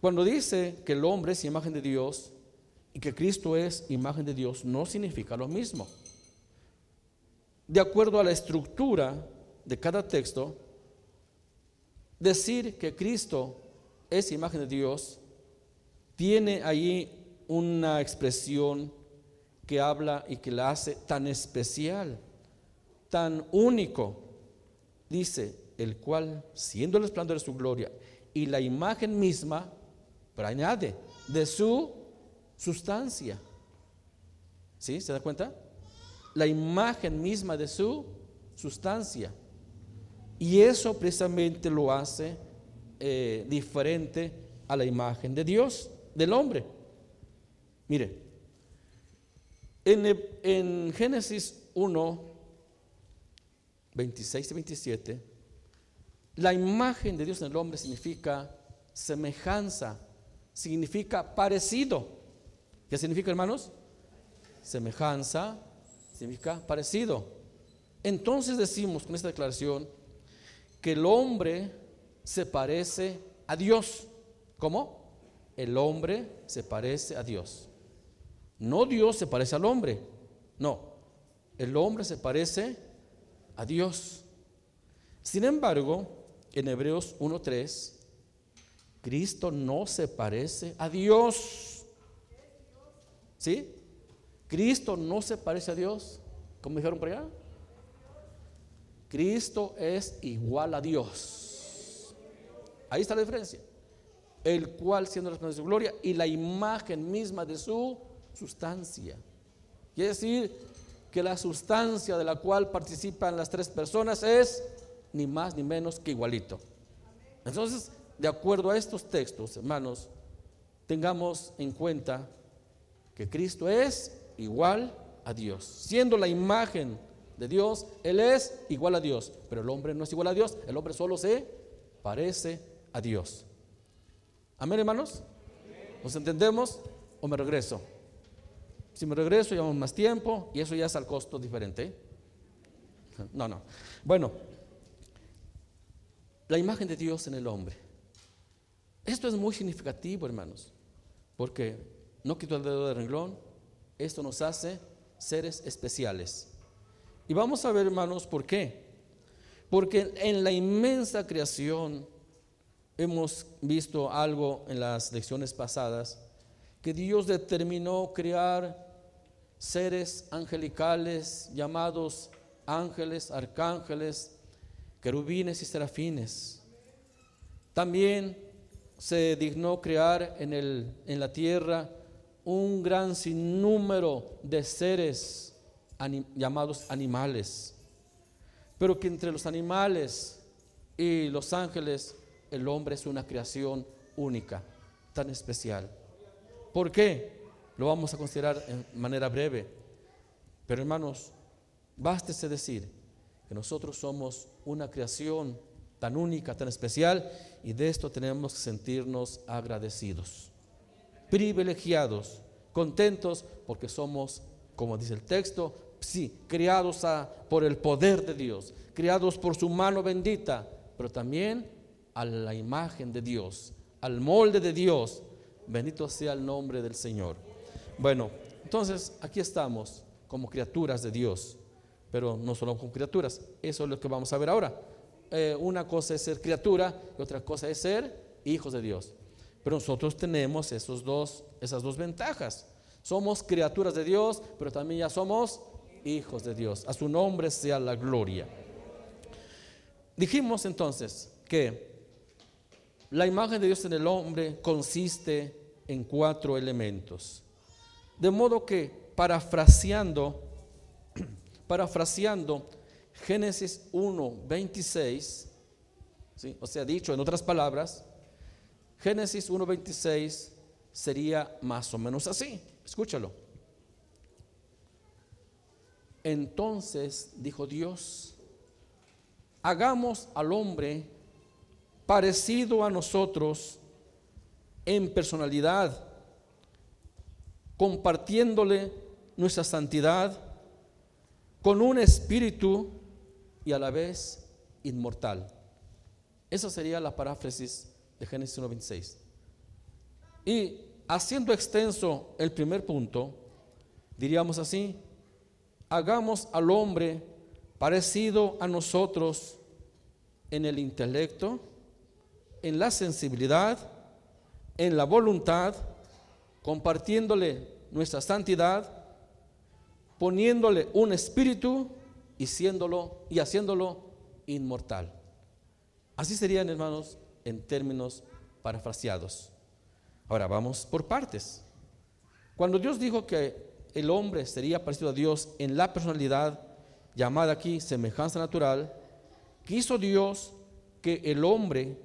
Cuando dice que el hombre es imagen de Dios y que Cristo es imagen de Dios, no significa lo mismo. De acuerdo a la estructura de cada texto, decir que Cristo es imagen de Dios tiene allí una expresión que habla y que la hace tan especial, tan único. Dice, el cual, siendo el esplendor de su gloria y la imagen misma, pero añade, de su sustancia. ¿Sí? ¿Se da cuenta? La imagen misma de su sustancia. Y eso precisamente lo hace eh, diferente a la imagen de Dios, del hombre. Mire, en, Génesis 1, 26 y 27, la imagen de Dios en el hombre significa semejanza, significa parecido. ¿Qué significa, hermanos? Semejanza significa parecido. Entonces decimos con esta declaración que el hombre se parece a Dios. ¿Cómo? El hombre se parece a Dios. No Dios se parece al hombre. No. El hombre se parece a Dios. Sin embargo, en Hebreos 1.3, Cristo no se parece a Dios. ¿Sí? Cristo no se parece a Dios. ¿Cómo dijeron por allá? Cristo es igual a Dios. Ahí está la diferencia. El cual siendo la de su gloria y la imagen misma de su sustancia. Quiere decir que la sustancia de la cual participan las tres personas es ni más ni menos que igualito. Entonces, de acuerdo a estos textos, hermanos, tengamos en cuenta que Cristo es igual a Dios. Siendo la imagen de Dios, Él es igual a Dios. Pero el hombre no es igual a Dios, el hombre solo se parece a Dios. Amén, hermanos. ¿Nos entendemos o me regreso? Si me regreso, llevamos más tiempo y eso ya es al costo diferente. No, no. Bueno, la imagen de Dios en el hombre. Esto es muy significativo, hermanos, porque no quito el dedo de renglón, esto nos hace seres especiales. Y vamos a ver, hermanos, por qué. Porque en la inmensa creación hemos visto algo en las lecciones pasadas, que Dios determinó crear seres angelicales llamados ángeles, arcángeles, querubines y serafines. También se dignó crear en, el, en la tierra un gran sinnúmero de seres llamados animales, pero que entre los animales y los ángeles el hombre es una creación única, tan especial. ¿Por qué? Lo vamos a considerar en manera breve. Pero hermanos, bástese decir que nosotros somos una creación tan única, tan especial, y de esto tenemos que sentirnos agradecidos, privilegiados, contentos, porque somos, como dice el texto, sí, criados por el poder de Dios, criados por su mano bendita, pero también a la imagen de Dios, al molde de Dios. Bendito sea el nombre del Señor. Bueno, entonces aquí estamos como criaturas de Dios, pero no solo como criaturas, eso es lo que vamos a ver ahora. Eh, una cosa es ser criatura y otra cosa es ser hijos de Dios. Pero nosotros tenemos esos dos, esas dos ventajas. Somos criaturas de Dios, pero también ya somos hijos de Dios. A su nombre sea la gloria. Dijimos entonces que la imagen de Dios en el hombre consiste en cuatro elementos. De modo que, parafraseando, parafraseando Génesis 1, 26, o sea, dicho en otras palabras, Génesis 1, 26 sería más o menos así. Escúchalo. Entonces dijo Dios, hagamos al hombre parecido a nosotros en personalidad compartiéndole nuestra santidad con un espíritu y a la vez inmortal. Esa sería la paráfrasis de Génesis 1.26. Y haciendo extenso el primer punto, diríamos así, hagamos al hombre parecido a nosotros en el intelecto, en la sensibilidad, en la voluntad, compartiéndole nuestra santidad, poniéndole un espíritu y, y haciéndolo inmortal. Así serían, hermanos, en términos parafraseados. Ahora vamos por partes. Cuando Dios dijo que el hombre sería parecido a Dios en la personalidad, llamada aquí semejanza natural, quiso Dios que el hombre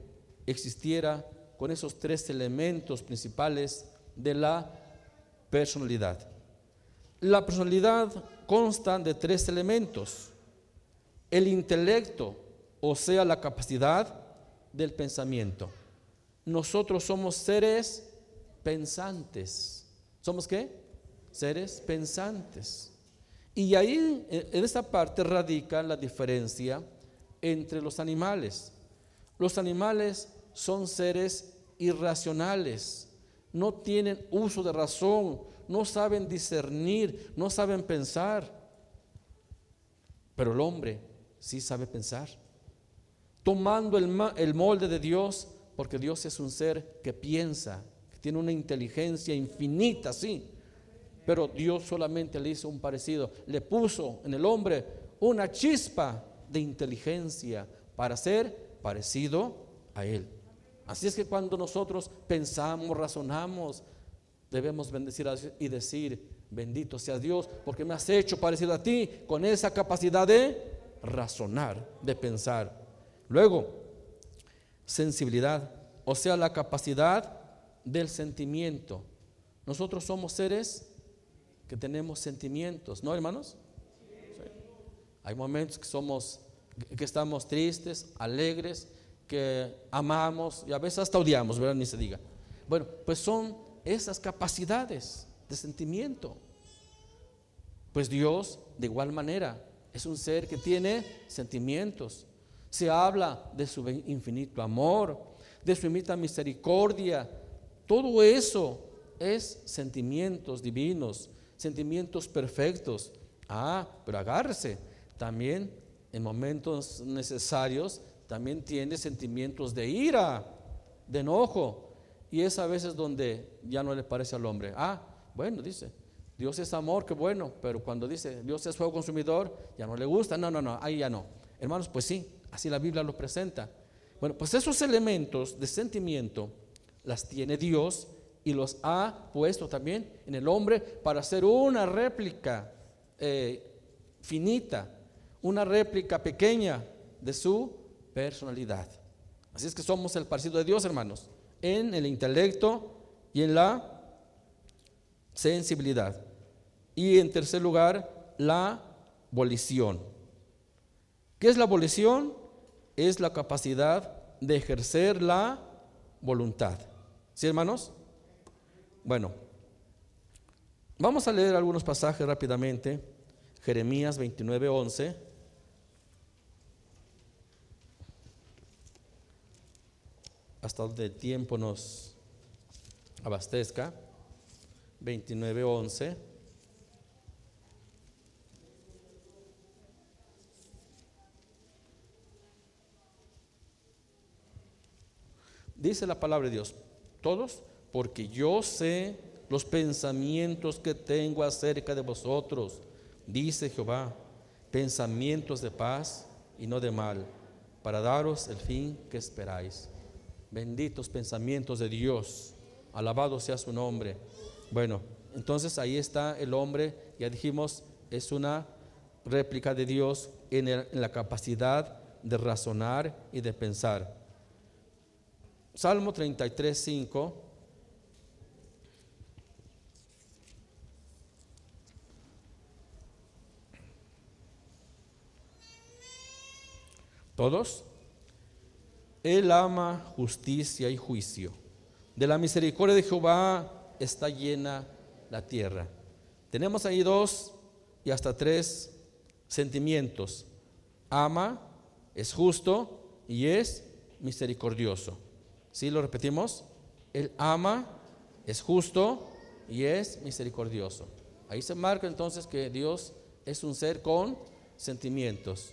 existiera con esos tres elementos principales de la personalidad. La personalidad consta de tres elementos. El intelecto, o sea, la capacidad del pensamiento. Nosotros somos seres pensantes. ¿Somos qué? Seres pensantes. Y ahí, en esta parte, radica la diferencia entre los animales. Los animales son seres irracionales, no tienen uso de razón, no saben discernir, no saben pensar. Pero el hombre sí sabe pensar. Tomando el, molde de Dios, porque Dios es un ser que piensa, que tiene una inteligencia infinita, sí. Pero Dios solamente le hizo un parecido, le puso en el hombre una chispa de inteligencia para ser parecido a Él. Así es que cuando nosotros pensamos, razonamos, debemos bendecir a Dios y decir, bendito sea Dios, porque me has hecho parecido a ti con esa capacidad de razonar, de pensar. Luego, sensibilidad, o sea, la capacidad del sentimiento. Nosotros somos seres que tenemos sentimientos, ¿no, hermanos? Hay momentos que somos que estamos tristes, alegres, que amamos y a veces hasta odiamos, ¿verdad? Ni se diga. Bueno, pues son esas capacidades de sentimiento. Pues Dios, de igual manera, es un ser que tiene sentimientos. Se habla de su infinito amor, de su infinita misericordia. Todo eso es sentimientos divinos, sentimientos perfectos. Ah, pero agárrese. También en momentos necesarios también tiene sentimientos de ira, de enojo. Y es a veces donde ya no le parece al hombre. Ah, bueno, dice, Dios es amor, qué bueno, pero cuando dice Dios es fuego consumidor, ya no le gusta. No, no, no, ahí ya no. Hermanos, pues sí, así la Biblia lo presenta. Bueno, pues esos elementos de sentimiento las tiene Dios y los ha puesto también en el hombre para hacer una réplica eh, finita, una réplica pequeña de su personalidad. Así es que somos el parecido de Dios, hermanos, en el intelecto y en la sensibilidad. Y en tercer lugar, la volición. ¿Qué es la volición? Es la capacidad de ejercer la voluntad. ¿Sí, hermanos? Bueno, vamos a leer algunos pasajes rápidamente. Jeremías 29, 11. hasta donde el tiempo nos abastezca. 29.11. Dice la palabra de Dios, todos, porque yo sé los pensamientos que tengo acerca de vosotros, dice Jehová, pensamientos de paz y no de mal, para daros el fin que esperáis. Benditos pensamientos de Dios. Alabado sea su nombre. Bueno, entonces ahí está el hombre, ya dijimos, es una réplica de Dios en, en la capacidad de razonar y de pensar. Salmo 33, 5. ¿Todos? Él ama justicia y juicio. De la misericordia de Jehová está llena la tierra. Tenemos ahí dos y hasta tres sentimientos. ama, es justo y es misericordioso. ¿Sí lo repetimos? Él ama, es justo y es misericordioso. Ahí se marca entonces que Dios es un ser con sentimientos.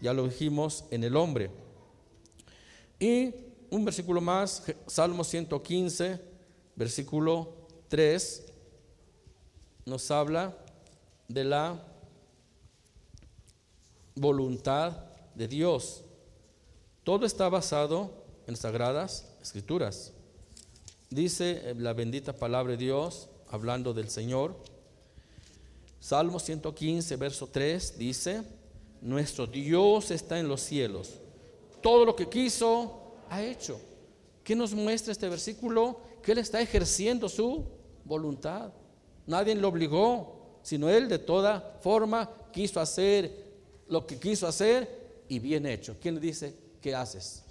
Ya lo dijimos en el hombre. Y un versículo más, Salmo 115, versículo 3, nos habla de la voluntad de Dios. Todo está basado en sagradas escrituras. Dice la bendita palabra de Dios, hablando del Señor. Salmo 115, verso 3 dice, nuestro Dios está en los cielos. Todo lo que quiso, ha hecho. ¿Qué nos muestra este versículo? Que Él está ejerciendo su voluntad. Nadie lo obligó, sino Él de toda forma quiso hacer lo que quiso hacer y bien hecho. ¿Quién le dice qué haces?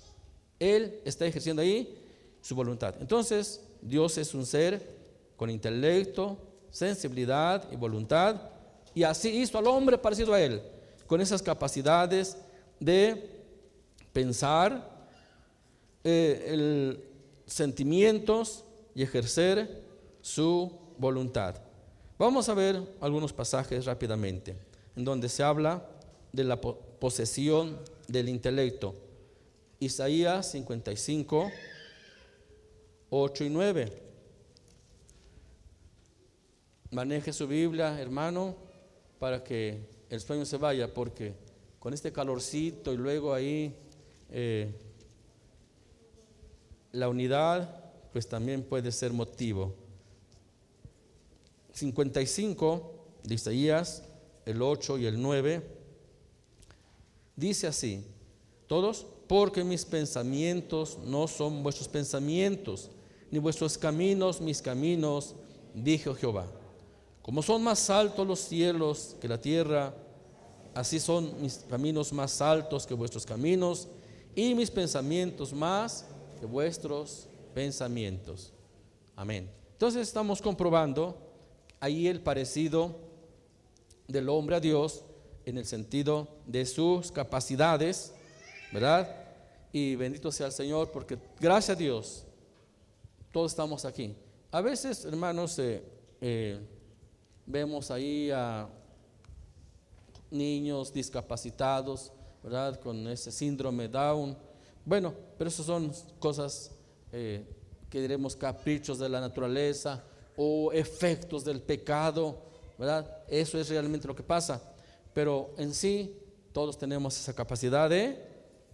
Él está ejerciendo ahí su voluntad. Entonces, Dios es un ser con intelecto, sensibilidad y voluntad, y así hizo al hombre parecido a Él, con esas capacidades de pensar, eh, sentimientos y ejercer su voluntad. Vamos a ver algunos pasajes rápidamente, en donde se habla de la posesión del intelecto. Isaías 55, 8 y 9. Maneje su Biblia, hermano, para que el sueño se vaya, porque con este calorcito y luego ahí eh, la unidad, pues también puede ser motivo. 55 de Isaías, el 8 y el 9 Dice así, todos, porque mis pensamientos no son vuestros pensamientos, ni vuestros caminos mis caminos, dijo Jehová. Como son más altos los cielos que la tierra, así son mis caminos más altos que vuestros caminos, y mis pensamientos más que vuestros pensamientos. Amén. Entonces estamos comprobando ahí el parecido del hombre a Dios en el sentido de sus capacidades, ¿verdad? Y bendito sea el Señor, porque gracias a Dios, todos estamos aquí. A veces, hermanos, eh, eh, vemos ahí a niños discapacitados, ¿verdad? Con ese síndrome Down. Bueno, pero eso son cosas eh, que diremos caprichos de la naturaleza o efectos del pecado, ¿verdad? Eso es realmente lo que pasa pero en sí todos tenemos esa capacidad de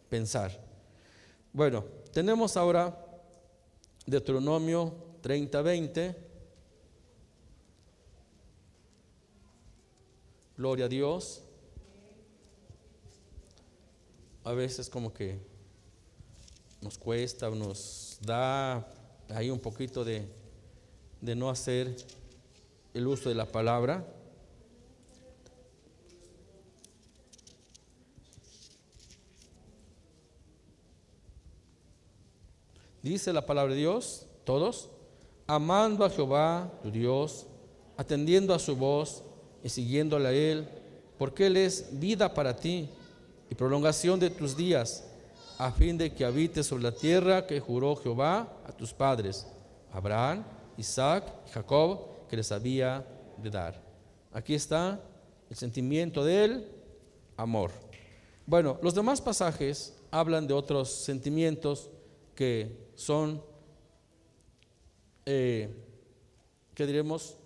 pensar. Bueno, tenemos ahora Deuteronomio 30:20. Gloria a Dios. A veces como que nos cuesta, nos da ahí un poquito de, de no hacer el uso de la palabra. Dice la palabra de Dios, todos, amando a Jehová, tu Dios, atendiendo a su voz y siguiéndole a Él, porque Él es vida para ti y prolongación de tus días, a fin de que habites sobre la tierra que juró Jehová a tus padres, Abraham, Isaac y Jacob, que les había de dar. Aquí está el sentimiento del amor. Bueno, los demás pasajes hablan de otros sentimientos que son, eh, ¿qué diremos?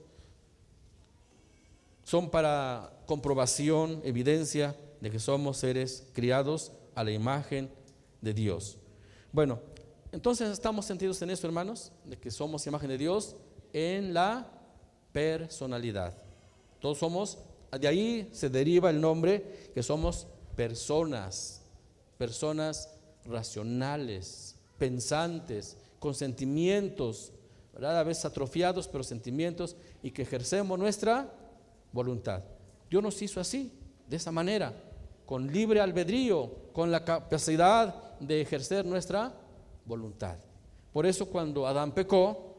Son para comprobación, evidencia de que somos seres criados a la imagen de Dios. Bueno, entonces estamos sentidos en eso, hermanos, de que somos imagen de Dios en la personalidad. Todos somos, de ahí se deriva el nombre que somos personas, personas racionales, pensantes, con sentimientos, ¿verdad? a veces atrofiados, pero sentimientos, y que ejercemos nuestra voluntad. Dios nos hizo así, de esa manera, con libre albedrío, con la capacidad de ejercer nuestra voluntad. Por eso cuando Adán pecó,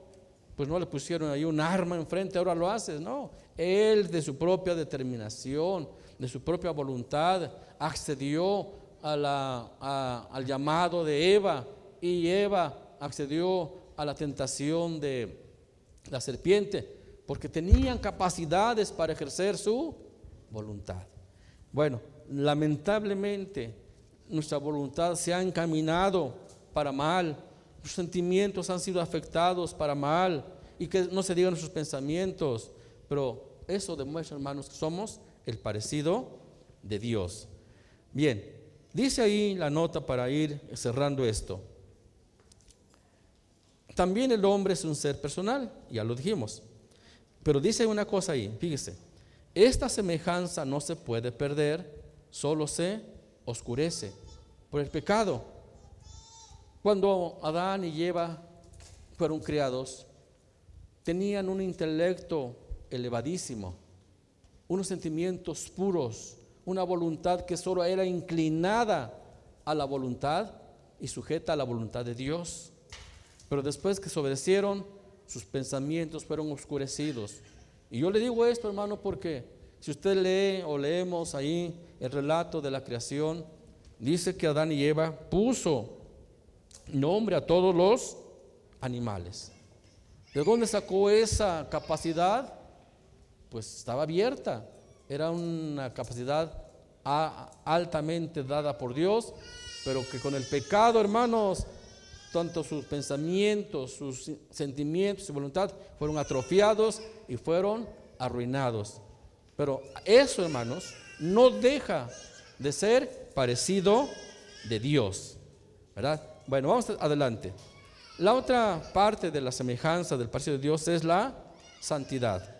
pues no le pusieron ahí un arma enfrente, ahora lo haces, no. Él de su propia determinación, de su propia voluntad, accedió al llamado de Eva y Eva accedió a la tentación de la serpiente, porque tenían capacidades para ejercer su voluntad. Bueno, lamentablemente nuestra voluntad se ha encaminado para mal, los sentimientos han sido afectados para mal y que no se digan nuestros pensamientos, pero eso demuestra, hermanos, que somos el parecido de Dios. Bien, dice ahí la nota para ir cerrando esto. También el hombre es un ser personal, ya lo dijimos. Pero dice una cosa ahí, fíjese, esta semejanza no se puede perder, solo se oscurece por el pecado. Cuando Adán y Eva fueron criados, tenían un intelecto elevadísimo, unos sentimientos puros, una voluntad que solo era inclinada a la voluntad y sujeta a la voluntad de Dios. Pero después que se obedecieron, sus pensamientos fueron oscurecidos. Y yo le digo esto, hermano, porque si usted lee o leemos ahí el relato de la creación, dice que Adán y Eva puso nombre a todos los animales. ¿De dónde sacó esa capacidad? Pues estaba abierta. Era una capacidad altamente dada por Dios, pero que con el pecado, hermanos, tanto sus pensamientos, sus sentimientos, su voluntad fueron atrofiados y fueron arruinados. Pero eso, hermanos, no deja de ser parecido de Dios. ¿Verdad? Bueno, vamos adelante. La otra parte de la semejanza del parecido de Dios es la santidad.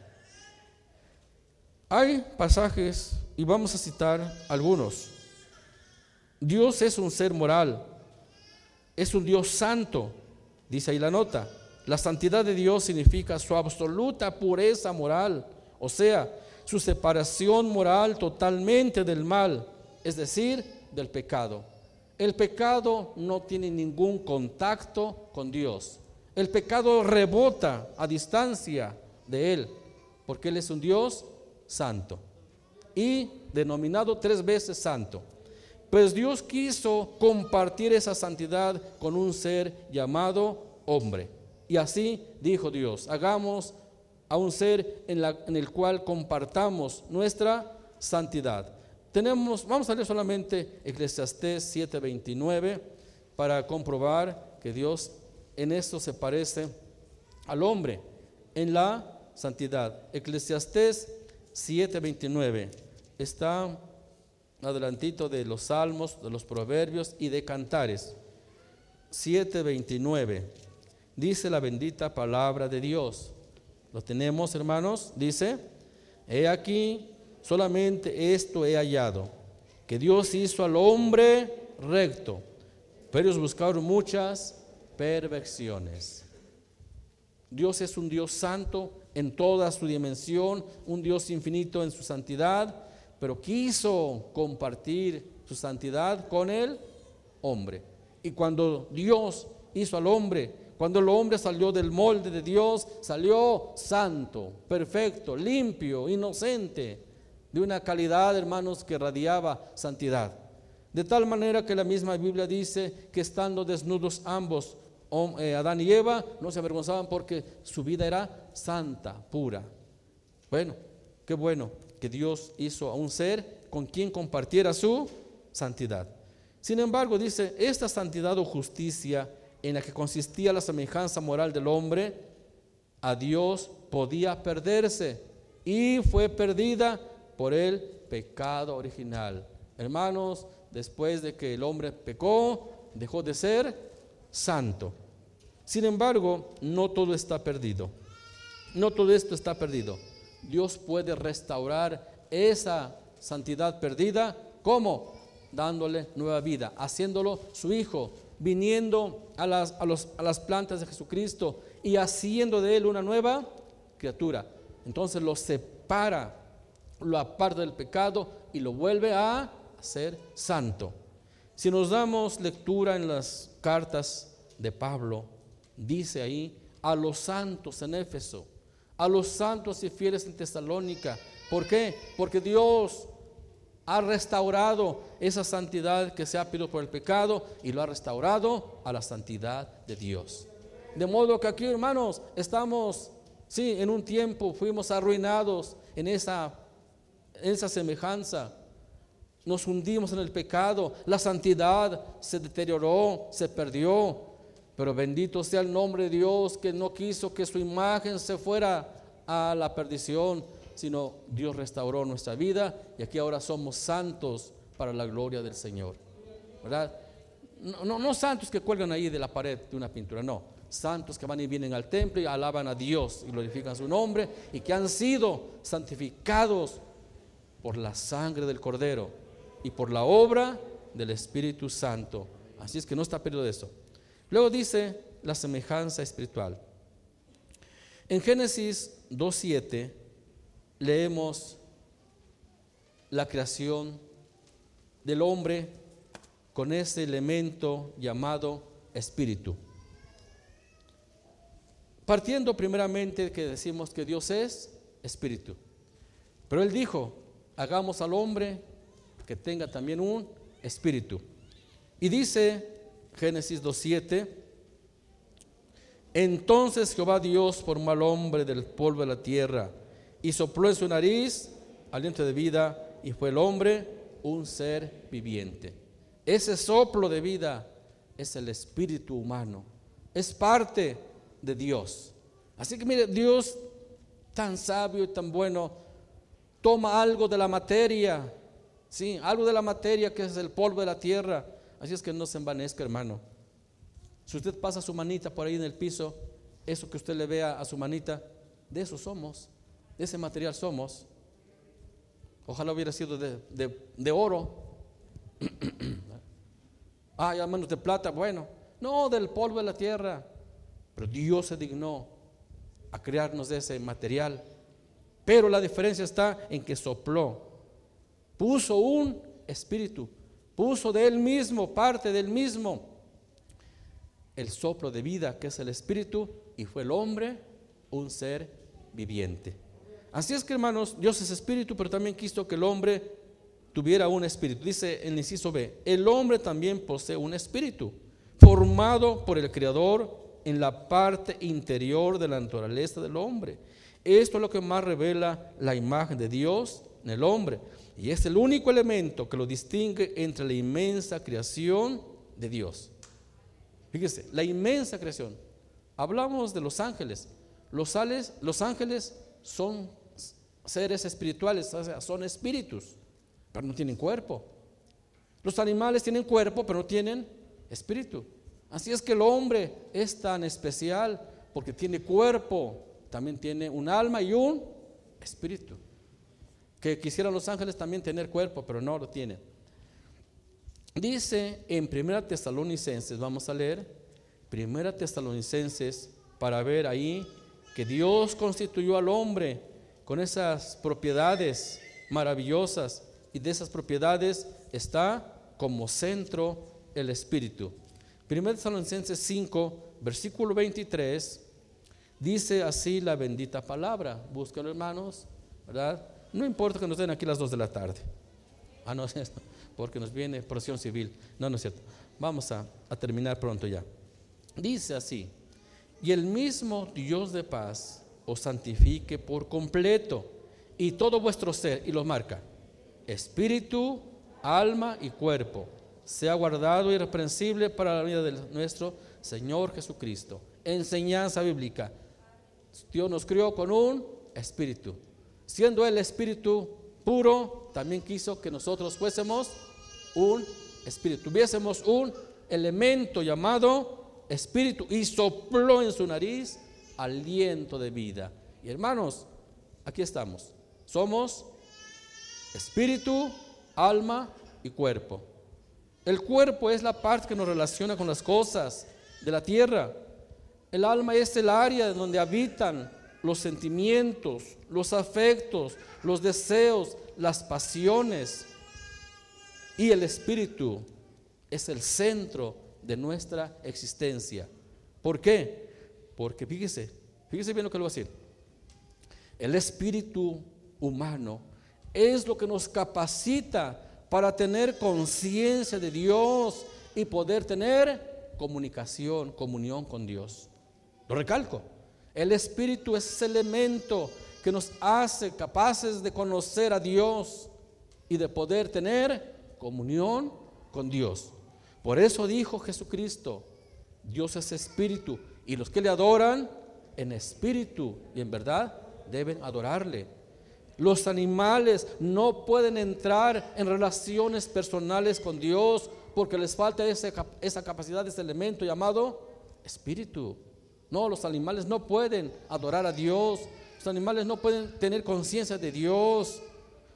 Hay pasajes, y vamos a citar algunos. Dios es un ser moral, es un Dios santo, dice ahí la nota. La santidad de Dios significa su absoluta pureza moral, o sea, su separación moral totalmente del mal, es decir, del pecado. El pecado no tiene ningún contacto con Dios. El pecado rebota a distancia de Él, porque Él es un Dios santo y denominado tres veces santo. Pues Dios quiso compartir esa santidad con un ser llamado hombre. Y así dijo Dios, hagamos a un ser en, el cual compartamos nuestra santidad. Tenemos, vamos a leer solamente Eclesiastés 7:29 para comprobar que Dios en esto se parece al hombre en la santidad. Eclesiastés 7:29 está adelantito de los salmos, de los proverbios y de cantares. 7:29 dice la bendita palabra de Dios. ¿Lo tenemos, hermanos? Dice, he aquí solamente esto he hallado, que Dios hizo al hombre recto, pero ellos buscaron muchas perversiones. Dios es un Dios santo en toda su dimensión, un Dios infinito en su santidad, pero quiso compartir su santidad con el hombre. Y cuando Dios hizo al hombre, cuando el hombre salió del molde de Dios, salió santo, perfecto, limpio, inocente de una calidad, hermanos, que radiaba santidad. De tal manera que la misma Biblia dice que estando desnudos ambos, eh, Adán y Eva, no se avergonzaban porque su vida era santa, pura. Bueno, qué bueno que Dios hizo a un ser con quien compartiera su santidad. Sin embargo, dice, esta santidad o justicia en la que consistía la semejanza moral del hombre, a Dios podía perderse y fue perdida por el pecado original. Hermanos, después de que el hombre pecó, dejó de ser santo. Sin embargo, no todo está perdido. No todo esto está perdido. Dios puede restaurar esa santidad perdida. ¿Cómo? Dándole nueva vida, haciéndolo su hijo, viniendo a las, a las plantas de Jesucristo y haciendo de él una nueva criatura. Entonces lo separa lo aparta del pecado y lo vuelve a ser santo. Si nos damos lectura en las cartas de Pablo, dice ahí a los santos en Éfeso, a los santos y fieles en Tesalónica. ¿Por qué? Porque Dios ha restaurado esa santidad que se ha perdido por el pecado y lo ha restaurado a la santidad de Dios. De modo que aquí, hermanos, estamos, sí, en un tiempo fuimos arruinados en esa, en esa semejanza. Nos hundimos en el pecado, la santidad se deterioró, se perdió. Pero bendito sea el nombre de Dios que no quiso que su imagen se fuera a la perdición, sino Dios restauró nuestra vida y aquí ahora somos santos para la gloria del Señor. ¿Verdad? No, no, santos que cuelgan ahí de la pared de una pintura, no. Santos que van y vienen al templo y alaban a Dios y glorifican su nombre y que han sido santificados por la sangre del Cordero y por la obra del Espíritu Santo. Así es que no está perdido de eso. Luego dice la semejanza espiritual. En Génesis 2.7 leemos la creación del hombre con ese elemento llamado espíritu. Partiendo primeramente que decimos que Dios es espíritu. Pero él dijo, hagamos al hombre que tenga también un espíritu. Y dice Génesis 2.7, entonces Jehová Dios formó al hombre del polvo de la tierra y sopló en su nariz aliento de vida y fue el hombre un ser viviente. Ese soplo de vida es el espíritu humano, es parte de Dios. Así que mire, Dios tan sabio y tan bueno toma algo de la materia, sí, algo de la materia que es el polvo de la tierra. Así es que no se envanezca, hermano. Si usted pasa su manita por ahí en el piso, eso que usted le vea a su manita, de eso somos de ese material somos. Ojalá hubiera sido de, oro. ah, ya manos de plata, bueno. No, del polvo de la tierra. Pero Dios se dignó a crearnos de ese material. Pero la diferencia está en que sopló. Puso un espíritu. Puso de él mismo, parte del mismo. El soplo de vida que es el espíritu. Y fue el hombre un ser viviente. Así es que hermanos, Dios es espíritu, pero también quiso que el hombre tuviera un espíritu. Dice el inciso B, el hombre también posee un espíritu, formado por el Creador en la parte interior de la naturaleza del hombre. Esto es lo que más revela la imagen de Dios en el hombre. Y es el único elemento que lo distingue entre la inmensa creación de Dios. Fíjese, la inmensa creación. Hablamos de los ángeles. Los, los ángeles son seres espirituales, o sea, son espíritus, pero no tienen cuerpo. Los animales tienen cuerpo, pero no tienen espíritu. Así es que el hombre es tan especial porque tiene cuerpo, también tiene un alma y un espíritu. Que quisieran los ángeles también tener cuerpo, pero no lo tienen. Dice en Primera Tesalonicenses, vamos a leer, Primera Tesalonicenses, para ver ahí que Dios constituyó al hombre con esas propiedades maravillosas y de esas propiedades está como centro el Espíritu. 1 Tesalonicenses 5, versículo 23, dice así la bendita palabra. Búscalo, hermanos, ¿verdad? No importa que nos den aquí las 2 de la tarde. Ah, no porque nos viene presión civil. No, no es cierto. Vamos a, a terminar pronto ya. Dice así, y el mismo Dios de paz os santifique por completo y todo vuestro ser, y lo marca, espíritu, alma y cuerpo, sea guardado irreprensible para la vida de nuestro Señor Jesucristo. Enseñanza bíblica. Dios nos crió con un espíritu. Siendo el espíritu puro, también quiso que nosotros fuésemos un espíritu, tuviésemos un elemento llamado espíritu y sopló en su nariz aliento de vida. Y hermanos, aquí estamos. Somos espíritu, alma y cuerpo. El cuerpo es la parte que nos relaciona con las cosas de la tierra. El alma es el área donde habitan los sentimientos, los afectos, los deseos, las pasiones. Y el espíritu es el centro de nuestra existencia. ¿Por qué? Porque fíjese, fíjese bien lo que le voy a decir. El espíritu humano es lo que nos capacita para tener conciencia de Dios y poder tener comunicación, comunión con Dios. Lo recalco, el espíritu es ese elemento que nos hace capaces de conocer a Dios y de poder tener comunión con Dios. Por eso dijo Jesucristo, Dios es espíritu y los que le adoran en espíritu y en verdad deben adorarle. Los animales no pueden entrar en relaciones personales con Dios porque les falta esa, esa capacidad, ese elemento llamado espíritu. No, los animales no pueden adorar a Dios. Los animales no pueden tener conciencia de Dios.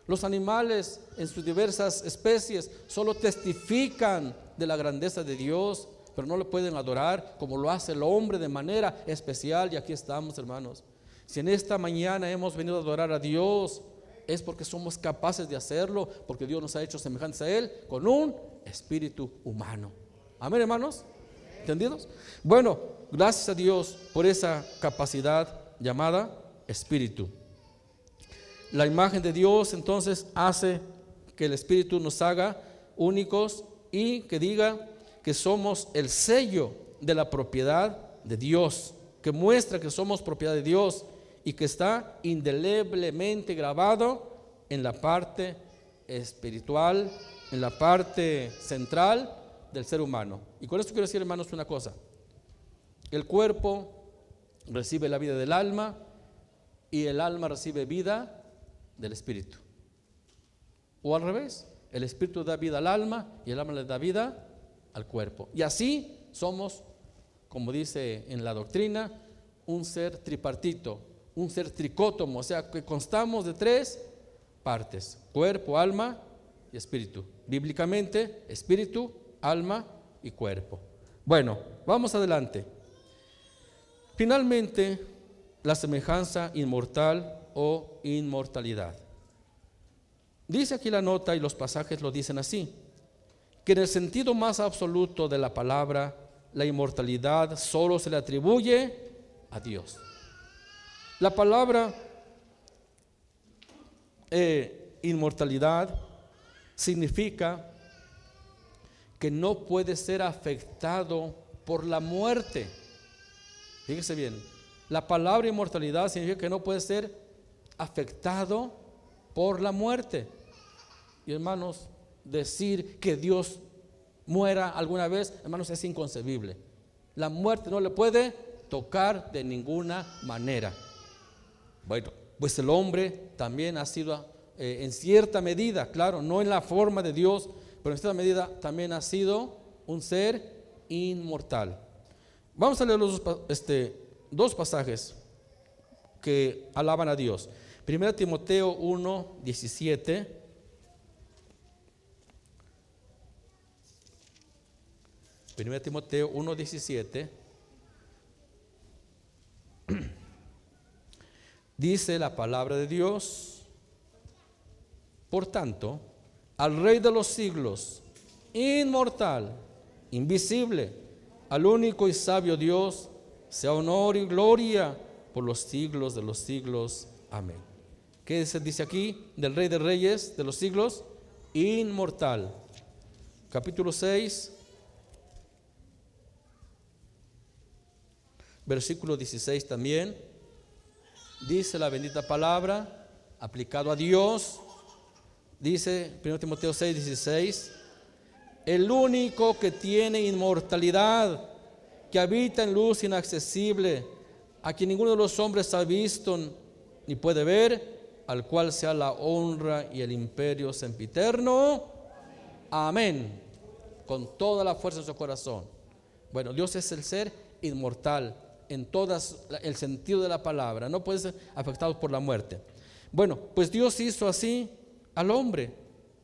Los animales en sus diversas especies solo testifican de la grandeza de Dios, pero no lo pueden adorar como lo hace el hombre de manera especial. Y aquí estamos, hermanos. Si en esta mañana hemos venido a adorar a Dios, es porque somos capaces de hacerlo, porque Dios nos ha hecho semejantes a Él con un espíritu humano. Amén, hermanos. ¿Entendidos? Bueno, gracias a Dios por esa capacidad llamada espíritu. La imagen de Dios entonces hace que el espíritu nos haga únicos y que diga que somos el sello de la propiedad de Dios, que muestra que somos propiedad de Dios y que está indeleblemente grabado en la parte espiritual, en la parte central del ser humano. Y con esto quiero decir, hermanos, una cosa. El cuerpo recibe la vida del alma y el alma recibe vida del espíritu. O al revés, el espíritu da vida al alma y el alma le da vida al cuerpo. Y así somos, como dice en la doctrina, un ser tripartito, un ser tricótomo, o sea, que constamos de tres partes, cuerpo, alma y espíritu. Bíblicamente, espíritu, alma y cuerpo. Bueno, vamos adelante. Finalmente, la semejanza inmortal o inmortalidad. Dice aquí la nota y los pasajes lo dicen así, que en el sentido más absoluto de la palabra, la inmortalidad solo se le atribuye a Dios. La palabra eh, inmortalidad significa que no puede ser afectado por la muerte. Fíjese bien, la palabra inmortalidad significa que no puede ser afectado por la muerte. Y hermanos, decir que Dios muera alguna vez, hermanos, es inconcebible. La muerte no le puede tocar de ninguna manera. Bueno, pues el hombre también ha sido eh, en cierta medida, claro, no en la forma de Dios, pero en cierta medida también ha sido un ser inmortal. Vamos a leer los este, dos pasajes que alaban a Dios. 1 Timoteo 1, 17. Primera Timoteo 1, 17. Dice la palabra de Dios, por tanto, al Rey de los siglos, inmortal, invisible, al único y sabio Dios, sea honor y gloria por los siglos de los siglos. Amén. ¿Qué se dice aquí del Rey de Reyes de los siglos? Inmortal. Capítulo 6, versículo 16 también dice la bendita palabra, aplicado a Dios, dice 1 Timoteo 6, 16, el único que tiene inmortalidad, que habita en luz inaccesible, a quien ninguno de los hombres ha visto ni puede ver, al cual sea la honra y el imperio sempiterno. Amén. Con toda la fuerza de su corazón. Bueno, Dios es el ser inmortal en todo el sentido de la palabra, no puede ser afectado por la muerte. Bueno, pues Dios hizo así al hombre,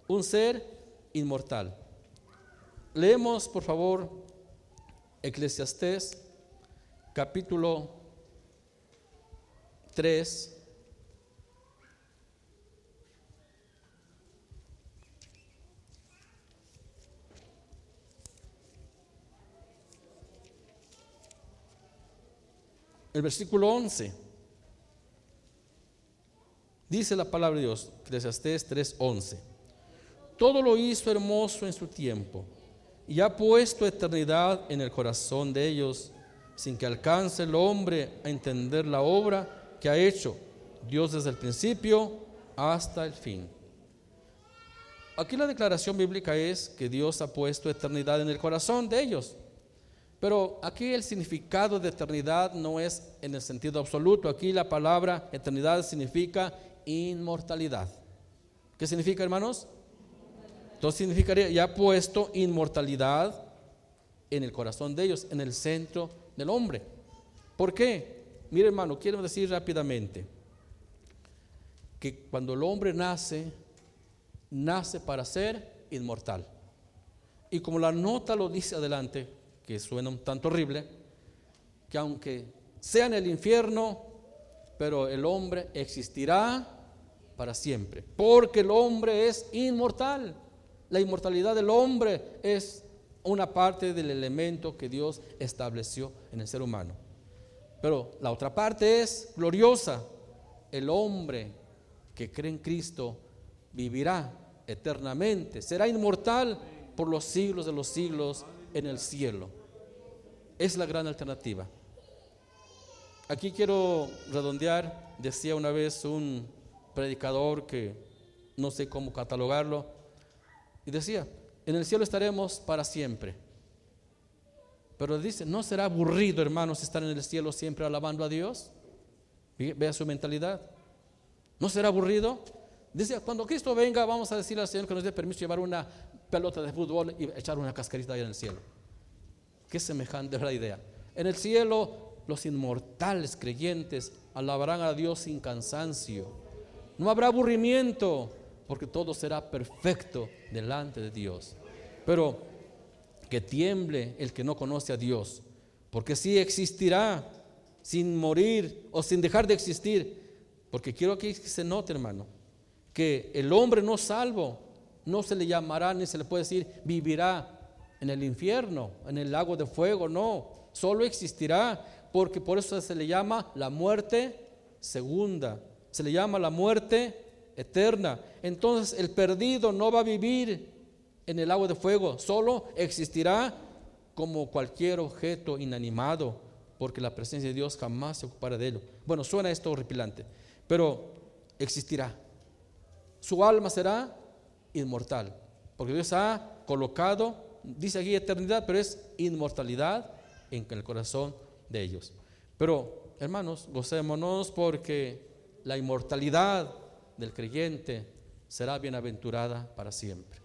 un ser inmortal. Leemos, por favor, Eclesiastés capítulo 3, el versículo 11. Dice la palabra de Dios, Eclesiastés 3:11. Todo lo hizo hermoso en su tiempo y ha puesto eternidad en el corazón de ellos, sin que alcance el hombre a entender la obra que ha hecho Dios desde el principio hasta el fin. Aquí la declaración bíblica es que Dios ha puesto eternidad en el corazón de ellos. Pero aquí el significado de eternidad no es en el sentido absoluto. Aquí la palabra eternidad significa inmortalidad. ¿Qué significa, hermanos? Entonces significaría, ya puesto inmortalidad en el corazón de ellos, en el centro del hombre. ¿Por qué? Mire, hermano, quiero decir rápidamente que cuando el hombre nace, nace para ser inmortal. Y como la nota lo dice adelante, que suena un tanto horrible, que aunque sea en el infierno, pero el hombre existirá para siempre, porque el hombre es inmortal. La inmortalidad del hombre es una parte del elemento que Dios estableció en el ser humano. Pero la otra parte es gloriosa. El hombre que cree en Cristo vivirá eternamente, será inmortal por los siglos de los siglos en el cielo. Es la gran alternativa. Aquí quiero redondear, decía una vez un predicador que no sé cómo catalogarlo, y decía, en el cielo estaremos para siempre. Pero dice, ¿no será aburrido, hermanos, estar en el cielo siempre alabando a Dios? Vea su mentalidad. ¿No será aburrido? Dice, cuando Cristo venga, vamos a decirle al Señor que nos dé permiso llevar una pelota de fútbol y echar una cascarita ahí en el cielo. Qué semejante es la idea. En el cielo, los inmortales creyentes alabarán a Dios sin cansancio. No habrá aburrimiento, porque todo será perfecto delante de Dios. Pero que tiemble el que no conoce a Dios, porque sí existirá sin morir o sin dejar de existir. Porque quiero que se note, hermano, que el hombre no salvo no se le llamará ni se le puede decir vivirá en el infierno, en el lago de fuego, no, solo existirá porque por eso se le llama la muerte segunda, se le llama la muerte eterna. Entonces el perdido no va a vivir en el lago de fuego, solo existirá como cualquier objeto inanimado, porque la presencia de Dios jamás se ocupará de él. Bueno, suena esto horripilante, pero existirá su alma será inmortal, porque Dios ha colocado, dice aquí eternidad, pero es inmortalidad en el corazón de ellos. Pero, hermanos, gocémonos porque la inmortalidad del creyente será bienaventurada para siempre.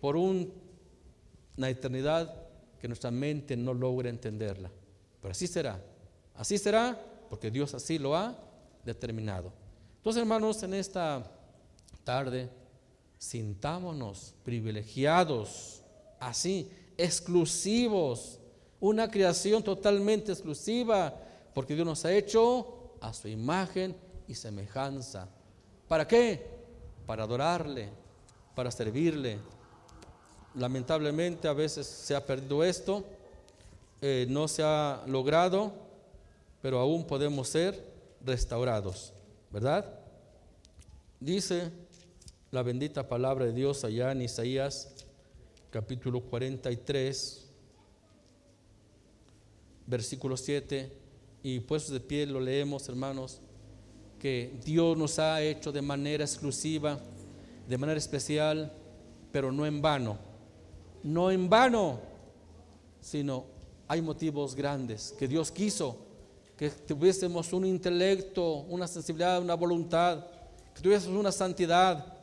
Por una eternidad que nuestra mente no logra entenderla. Pero así será. Así será porque Dios así lo ha determinado. Entonces, hermanos, en esta tarde, sintámonos privilegiados, así, exclusivos, una creación totalmente exclusiva, porque Dios nos ha hecho a su imagen y semejanza. ¿Para qué? Para adorarle, para servirle. Lamentablemente a veces se ha perdido esto, eh, no se ha logrado, pero aún podemos ser restaurados, ¿verdad? Dice la bendita palabra de Dios allá en Isaías capítulo 43, versículo 7, y puestos de pie lo leemos, hermanos, que Dios nos ha hecho de manera exclusiva, de manera especial, pero no en vano, no en vano, sino hay motivos grandes que Dios quiso que tuviésemos un intelecto, una sensibilidad, una voluntad, que tuviésemos una santidad,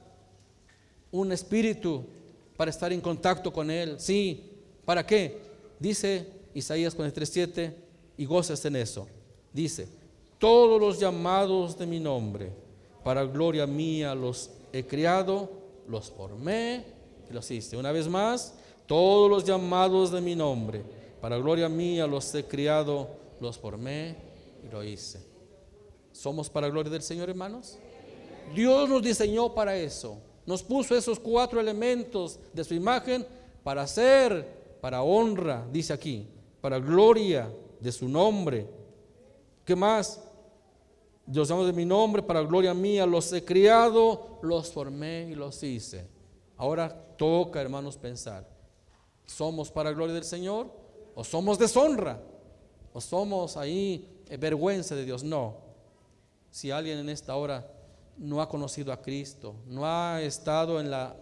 un espíritu para estar en contacto con Él. Sí, ¿para qué? Dice Isaías 43:7 y gozas en eso. Dice, todos los llamados de mi nombre, para gloria mía los he criado, los formé y los hice. Una vez más, todos los llamados de mi nombre, para gloria mía los he criado, los formé y lo hice. ¿Somos para gloria del Señor, hermanos? Dios nos diseñó para eso nos puso esos cuatro elementos de su imagen para ser, para honra, dice aquí, para gloria de su nombre. ¿Qué más? Dios llama de mi nombre para gloria mía, los he criado, los formé y los hice. Ahora toca, hermanos, pensar. ¿Somos para gloria del Señor o somos deshonra? ¿O somos ahí vergüenza de Dios? No. Si alguien en esta hora no ha conocido a Cristo, no ha estado en la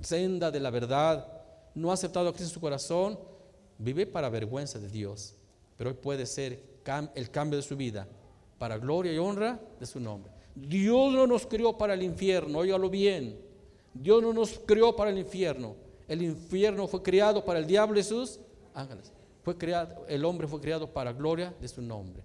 senda de la verdad, no ha aceptado a Cristo en su corazón, vive para vergüenza de Dios. Pero hoy puede ser el cambio de su vida para gloria y honra de su nombre. Dios no nos crió para el infierno, óigalo bien. Dios no nos crió para el infierno. El infierno fue creado para el diablo y sus ángeles. Fue creado, el hombre fue creado para gloria de su nombre.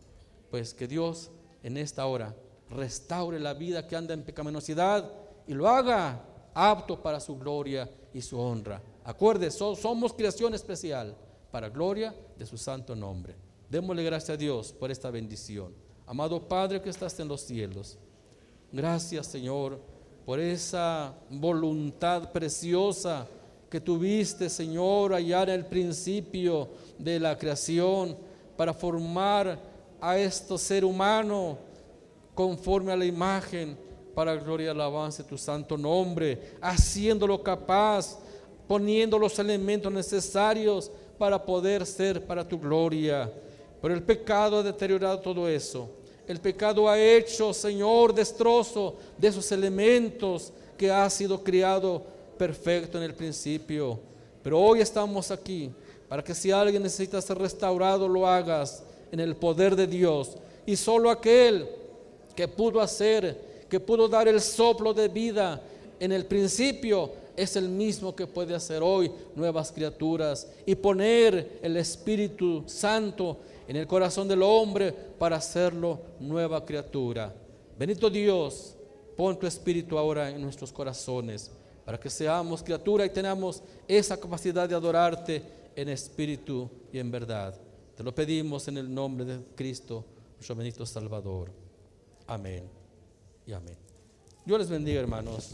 Pues que Dios en esta hora restaure la vida que anda en pecaminosidad y lo haga apto para su gloria y su honra. Acuérdese, somos creación especial para gloria de su santo nombre. Démosle gracias a Dios por esta bendición. Amado Padre que estás en los cielos, gracias Señor por esa voluntad preciosa que tuviste Señor allá en el principio de la creación para formar a este ser humano conforme a la imagen para gloria y alabanza de tu santo nombre, haciéndolo capaz, poniendo los elementos necesarios para poder ser para tu gloria. Pero el pecado ha deteriorado todo eso. El pecado ha hecho, Señor, destrozo de esos elementos que ha sido criado perfecto en el principio. Pero hoy estamos aquí para que si alguien necesita ser restaurado, lo hagas en el poder de Dios. Y solo aquel que pudo hacer, que pudo dar el soplo de vida en el principio, es el mismo que puede hacer hoy nuevas criaturas y poner el Espíritu Santo en el corazón del hombre para hacerlo nueva criatura. Bendito Dios, pon tu espíritu ahora en nuestros corazones para que seamos criatura y tenamos esa capacidad de adorarte en espíritu y en verdad. Te lo pedimos en el nombre de Cristo, nuestro bendito Salvador. Amén y amén. Dios les bendiga, hermanos.